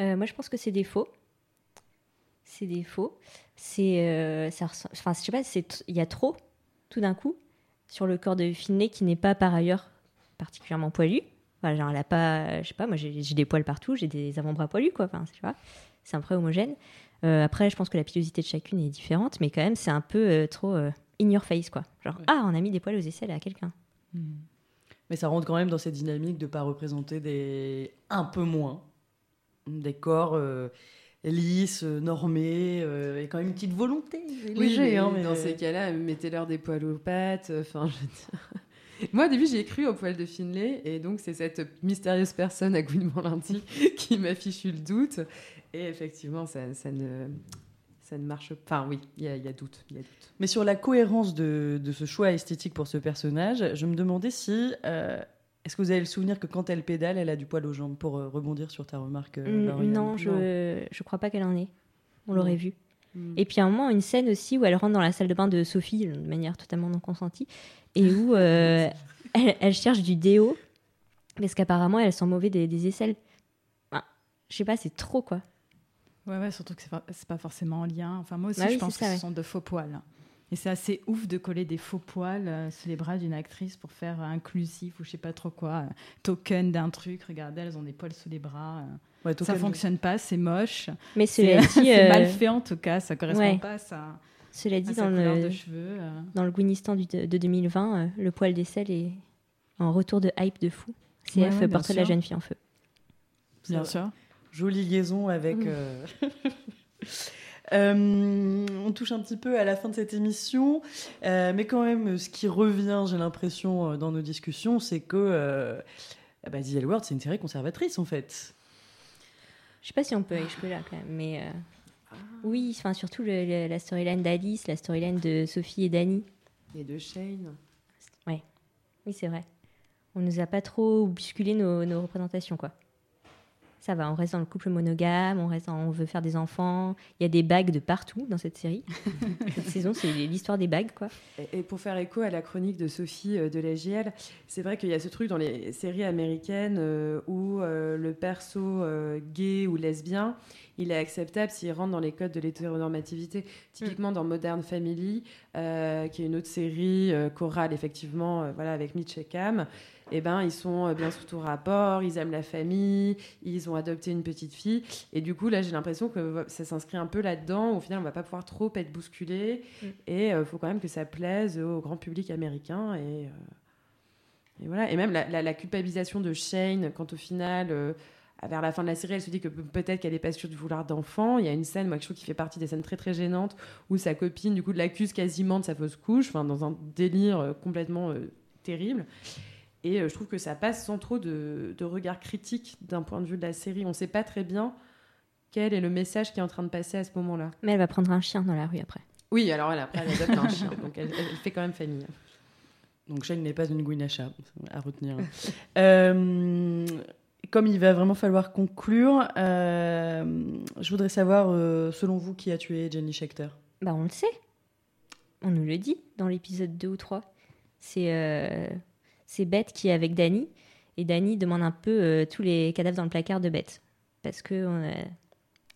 Euh, moi, je pense que c'est des faux. C'est des faux. C'est, euh, ça enfin, je sais pas, c'est, il y a trop, tout d'un coup, sur le corps de Finlay qui n'est pas par ailleurs particulièrement poilu. Enfin, genre, elle a pas, je sais pas, moi j'ai, des poils partout, j'ai des avant-bras poilus, quoi. Enfin, tu vois, c'est un peu homogène. Euh, après, je pense que la pilosité de chacune est différente, mais quand même, c'est un peu euh, trop euh, in your face, quoi. Genre, Ouais. ah, on a mis des poils aux aisselles à quelqu'un. Mais ça rentre quand même dans cette dynamique de pas représenter des un peu moins des corps euh, lisses, euh, normés, euh, et quand même une petite volonté. Oui, léger, mais hein, mais- dans ces cas-là, mettez-leur des poils aux pattes. Enfin, je veux dire. Moi, au début, j'ai cru aux poils de Finlay, et donc c'est cette mystérieuse personne à Gouinement lundi qui m'a fichu le doute. Et effectivement, ça, ça ne, ça ne marche pas. Enfin, oui, il y, a- il y a doute. y a doute. Mais sur la cohérence de, de ce choix esthétique pour ce personnage, je me demandais si euh, Est-ce que vous avez le souvenir que quand elle pédale, elle a du poil aux jambes pour euh, rebondir sur ta remarque euh, Mm, non, je, je crois pas qu'elle en ait. On l'aurait vu. Et puis à un moment, une scène aussi où elle rentre dans la salle de bain de Sophie de manière totalement non consentie et où euh, elle, elle cherche du déo parce qu'apparemment elle sent mauvais des, des aisselles. Enfin, je sais pas, c'est trop quoi. Ouais, ouais, surtout que c'est pas, forcément en lien. Enfin, moi aussi, Bah je oui, pense que ça, ce ouais. sont de faux poils. Et c'est assez ouf de coller des faux poils euh, sur les bras d'une actrice pour faire euh, inclusif ou je sais pas trop quoi, euh, token d'un truc. Regardez, elles ont des poils sous les bras. euh. Ouais, ça fonctionne pas, c'est moche. Mais C'est cela dit, c'est euh, mal fait en tout cas, ça correspond ouais. pas à sa, Cela dit, dans couleur le, de cheveux. euh. dans le Gouinistan de 2020, euh, le poil d'aisselle est en retour de hype de fou. CF, Ouais, portrait de la jeune fille en feu. Bien sûr. Jolie liaison avec. euh, euh, on touche un petit peu à la fin de cette émission, euh, mais quand même, ce qui revient, j'ai l'impression, euh, dans nos discussions, c'est que euh, ah bah, The L c'est une série conservatrice en fait. Je sais pas si on peut aller jusque là quand même, mais euh, oui, enfin surtout le- le- la storyline d'Alice, la storyline de Sophie et Dani. Et de Shane. Oui, c'est vrai. On nous a pas trop bousculé nos, nos représentations, quoi. Ça va, on reste dans le couple monogame, on, reste dans- on veut faire des enfants. Il y a des bagues de partout dans cette série. cette saison, c'est l'histoire des bagues, quoi. Et, et pour faire écho à la chronique de Sophie euh, de la JL, c'est vrai qu'il y a ce truc dans les séries américaines euh, où euh, le perso euh, gay ou lesbien, il est acceptable s'il rentre dans les codes de l'hétéronormativité. Typiquement dans Modern Family, euh, qui est une autre série euh, chorale, effectivement, euh, voilà, avec Mitch et Cam. Eh ben, ils sont euh, bien sous tout rapport, ils aiment la famille, ils ont adopté une petite fille. Et du coup, là, j'ai l'impression que ça s'inscrit un peu là-dedans. Au final, on va pas pouvoir trop être bousculé. Et il faut quand même que ça plaise au grand public américain. Et, euh, et voilà. Et même la, la- la culpabilisation de Shane, quand au final, euh, vers la fin de la série, elle se dit que pe- peut-être qu'elle n'est pas sûre du vouloir d'enfant. Il y a une scène, moi, que je trouve qui fait partie des scènes très très gênantes, où sa copine, du coup, l'accuse quasiment de sa fausse couche, enfin, dans un délire euh, complètement euh, terrible. Et euh, je trouve que ça passe sans trop de, de regard critique d'un point de vue de la série. On ne sait pas très bien quel est le message qui est en train de passer à ce moment-là. Mais elle va prendre un chien dans la rue après. Oui, alors elle, après, elle adopte un chien, donc elle, elle fait quand même famille. Donc Shane n'est pas une Gwinacha, à retenir. Euh, comme il va vraiment falloir conclure, euh, je voudrais savoir, euh, selon vous, qui a tué Jenny Schechter? Bah, on le sait. On nous le dit dans l'épisode 2 ou 3. C'est euh, c'est Beth qui est avec Danny. Et Danny demande un peu euh, tous les cadavres dans le placard de Beth. Parce qu'on a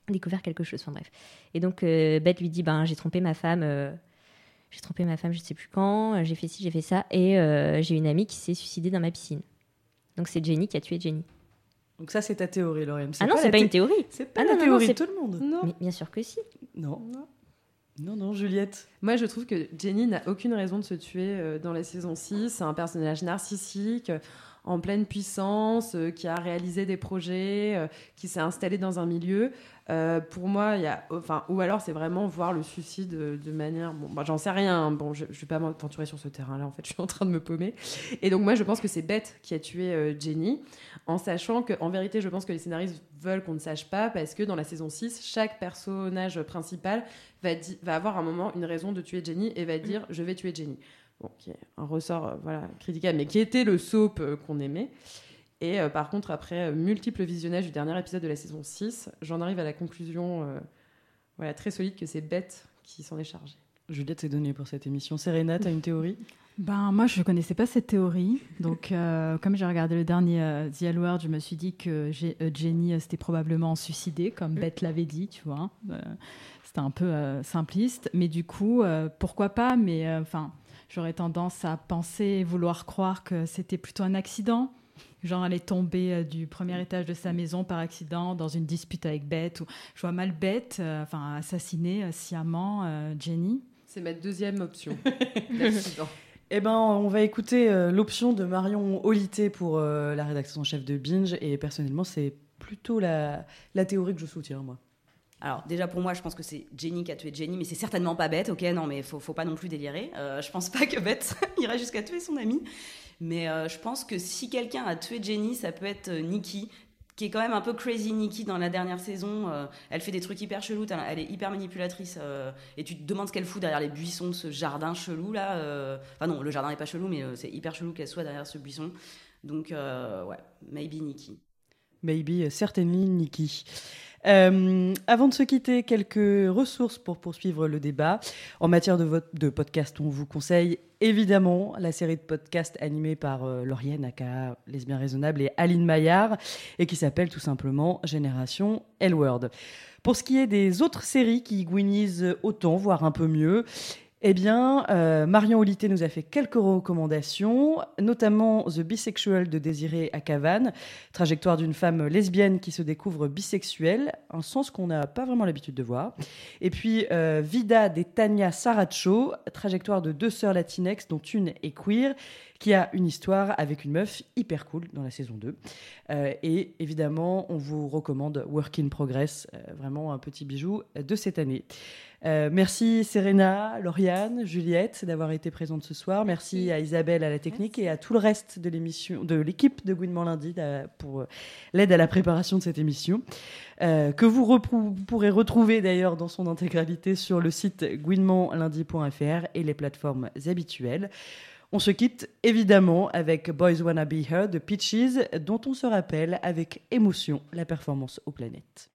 découvert quelque chose. Enfin bref. Et donc, euh, Beth lui dit ben, J'ai trompé ma femme. euh, j'ai trompé ma femme, je sais plus quand. euh, J'ai fait ci, j'ai fait ça. Et euh, j'ai une amie qui s'est suicidée dans ma piscine. Donc, c'est Jenny qui a tué Jenny. Donc ça, c'est ta théorie, Lauriane. Ah non, c'est pas thé- une théorie. C'est pas Ah la non, théorie non, de tout le monde. Non. Mais bien sûr que si. Non. Non, non, Juliette. Moi, je trouve que Jenny n'a aucune raison de se tuer euh, dans la saison 6. C'est un personnage narcissique, en pleine puissance, euh, qui a réalisé des projets, euh, qui s'est installé dans un milieu. Euh, pour moi, il y a, enfin, ou alors c'est vraiment voir le suicide de manière, bon, bah, j'en sais rien. hein. Bon, je, je vais pas m'aventurer sur ce terrain-là. En fait, je suis en train de me paumer. Et donc moi, je pense que c'est Beth qui a tué euh, Jenny, en sachant que, en vérité, je pense que les scénaristes veulent qu'on ne sache pas, parce que dans la saison 6, chaque personnage principal va, va avoir un moment une raison de tuer Jenny et va dire je vais tuer Jenny. Bon, qui est un ressort euh, voilà, critiquable, mais qui était le soap euh, qu'on aimait. Et euh, par contre, après euh, multiples visionnages du dernier épisode de la saison 6, j'en arrive à la conclusion euh, voilà, très solide que c'est Beth qui s'en est chargée. Juliette s'est donnée pour cette émission. Serena, t'as une théorie? Ben, moi, je ne connaissais pas cette théorie. Donc, euh, comme j'ai regardé le dernier euh, The je me suis dit que j'ai- euh, Jenny euh, s'était probablement suicidée, comme Beth l'avait dit, tu vois. Euh, C'était un peu euh, simpliste. Mais du coup, euh, pourquoi pas? Mais euh, enfin, j'aurais tendance à penser, vouloir croire que c'était plutôt un accident. Genre, elle est tombée euh, du premier étage de sa maison par accident dans une dispute avec Beth. Ou, je vois mal Beth, euh, enfin, assassiner euh, sciemment euh, Jenny. C'est ma deuxième option. L'accident. Eh ben, on va écouter euh, l'option de Marion Olité pour euh, la rédaction en chef de Binge. Et personnellement, c'est plutôt la, la théorie que je soutiens, moi. Alors déjà pour moi, je pense que c'est Jenny qui a tué Jenny, mais c'est certainement pas bête. Ok, non, mais faut, faut pas non plus délirer. Euh, je pense pas que Beth irait jusqu'à tuer son amie, mais euh, je pense que si quelqu'un a tué Jenny, ça peut être euh, Nikki, qui est quand même un peu crazy Nikki dans la dernière saison. Euh, elle fait des trucs hyper chelous, elle est hyper manipulatrice, et tu te demandes ce qu'elle fout derrière les buissons de ce jardin chelou là. Enfin non, le jardin n'est pas chelou, mais c'est hyper chelou qu'elle soit derrière ce buisson. Donc, ouais, maybe Nikki. Maybe, certainly, Nikki. Euh, avant de se quitter, quelques ressources pour poursuivre le débat. En matière de, podcast, on vous conseille évidemment la série de podcasts animée par euh, Lauriane, aka Lesbien Raisonnable, et Aline Maillard, et qui s'appelle tout simplement Génération L-Word. Pour ce qui est des autres séries qui gouinisent autant, voire un peu mieux, eh bien, euh, Marion Olité nous a fait quelques recommandations, notamment The Bisexual de Désiré Akavan, trajectoire d'une femme lesbienne qui se découvre bisexuelle, un sens qu'on n'a pas vraiment l'habitude de voir. Et puis euh, Vida de Tania Saracho, trajectoire de deux sœurs latinex dont une est queer, qui a une histoire avec une meuf hyper cool dans la saison 2. Euh, et évidemment, on vous recommande Work in Progress, euh, vraiment un petit bijou de cette année. Euh, merci Serena, Lauriane, Juliette d'avoir été présentes ce soir. Merci, à Isabelle à la technique et à tout le reste de l'émission, de l'équipe de Gouinement Lundi pour l'aide à la préparation de cette émission. Euh, que vous pourrez retrouver d'ailleurs dans son intégralité sur le site gouinementlundi.fr et les plateformes habituelles. On se quitte évidemment avec Boys Wanna Be Her de Peaches, dont on se rappelle avec émotion la performance aux planètes.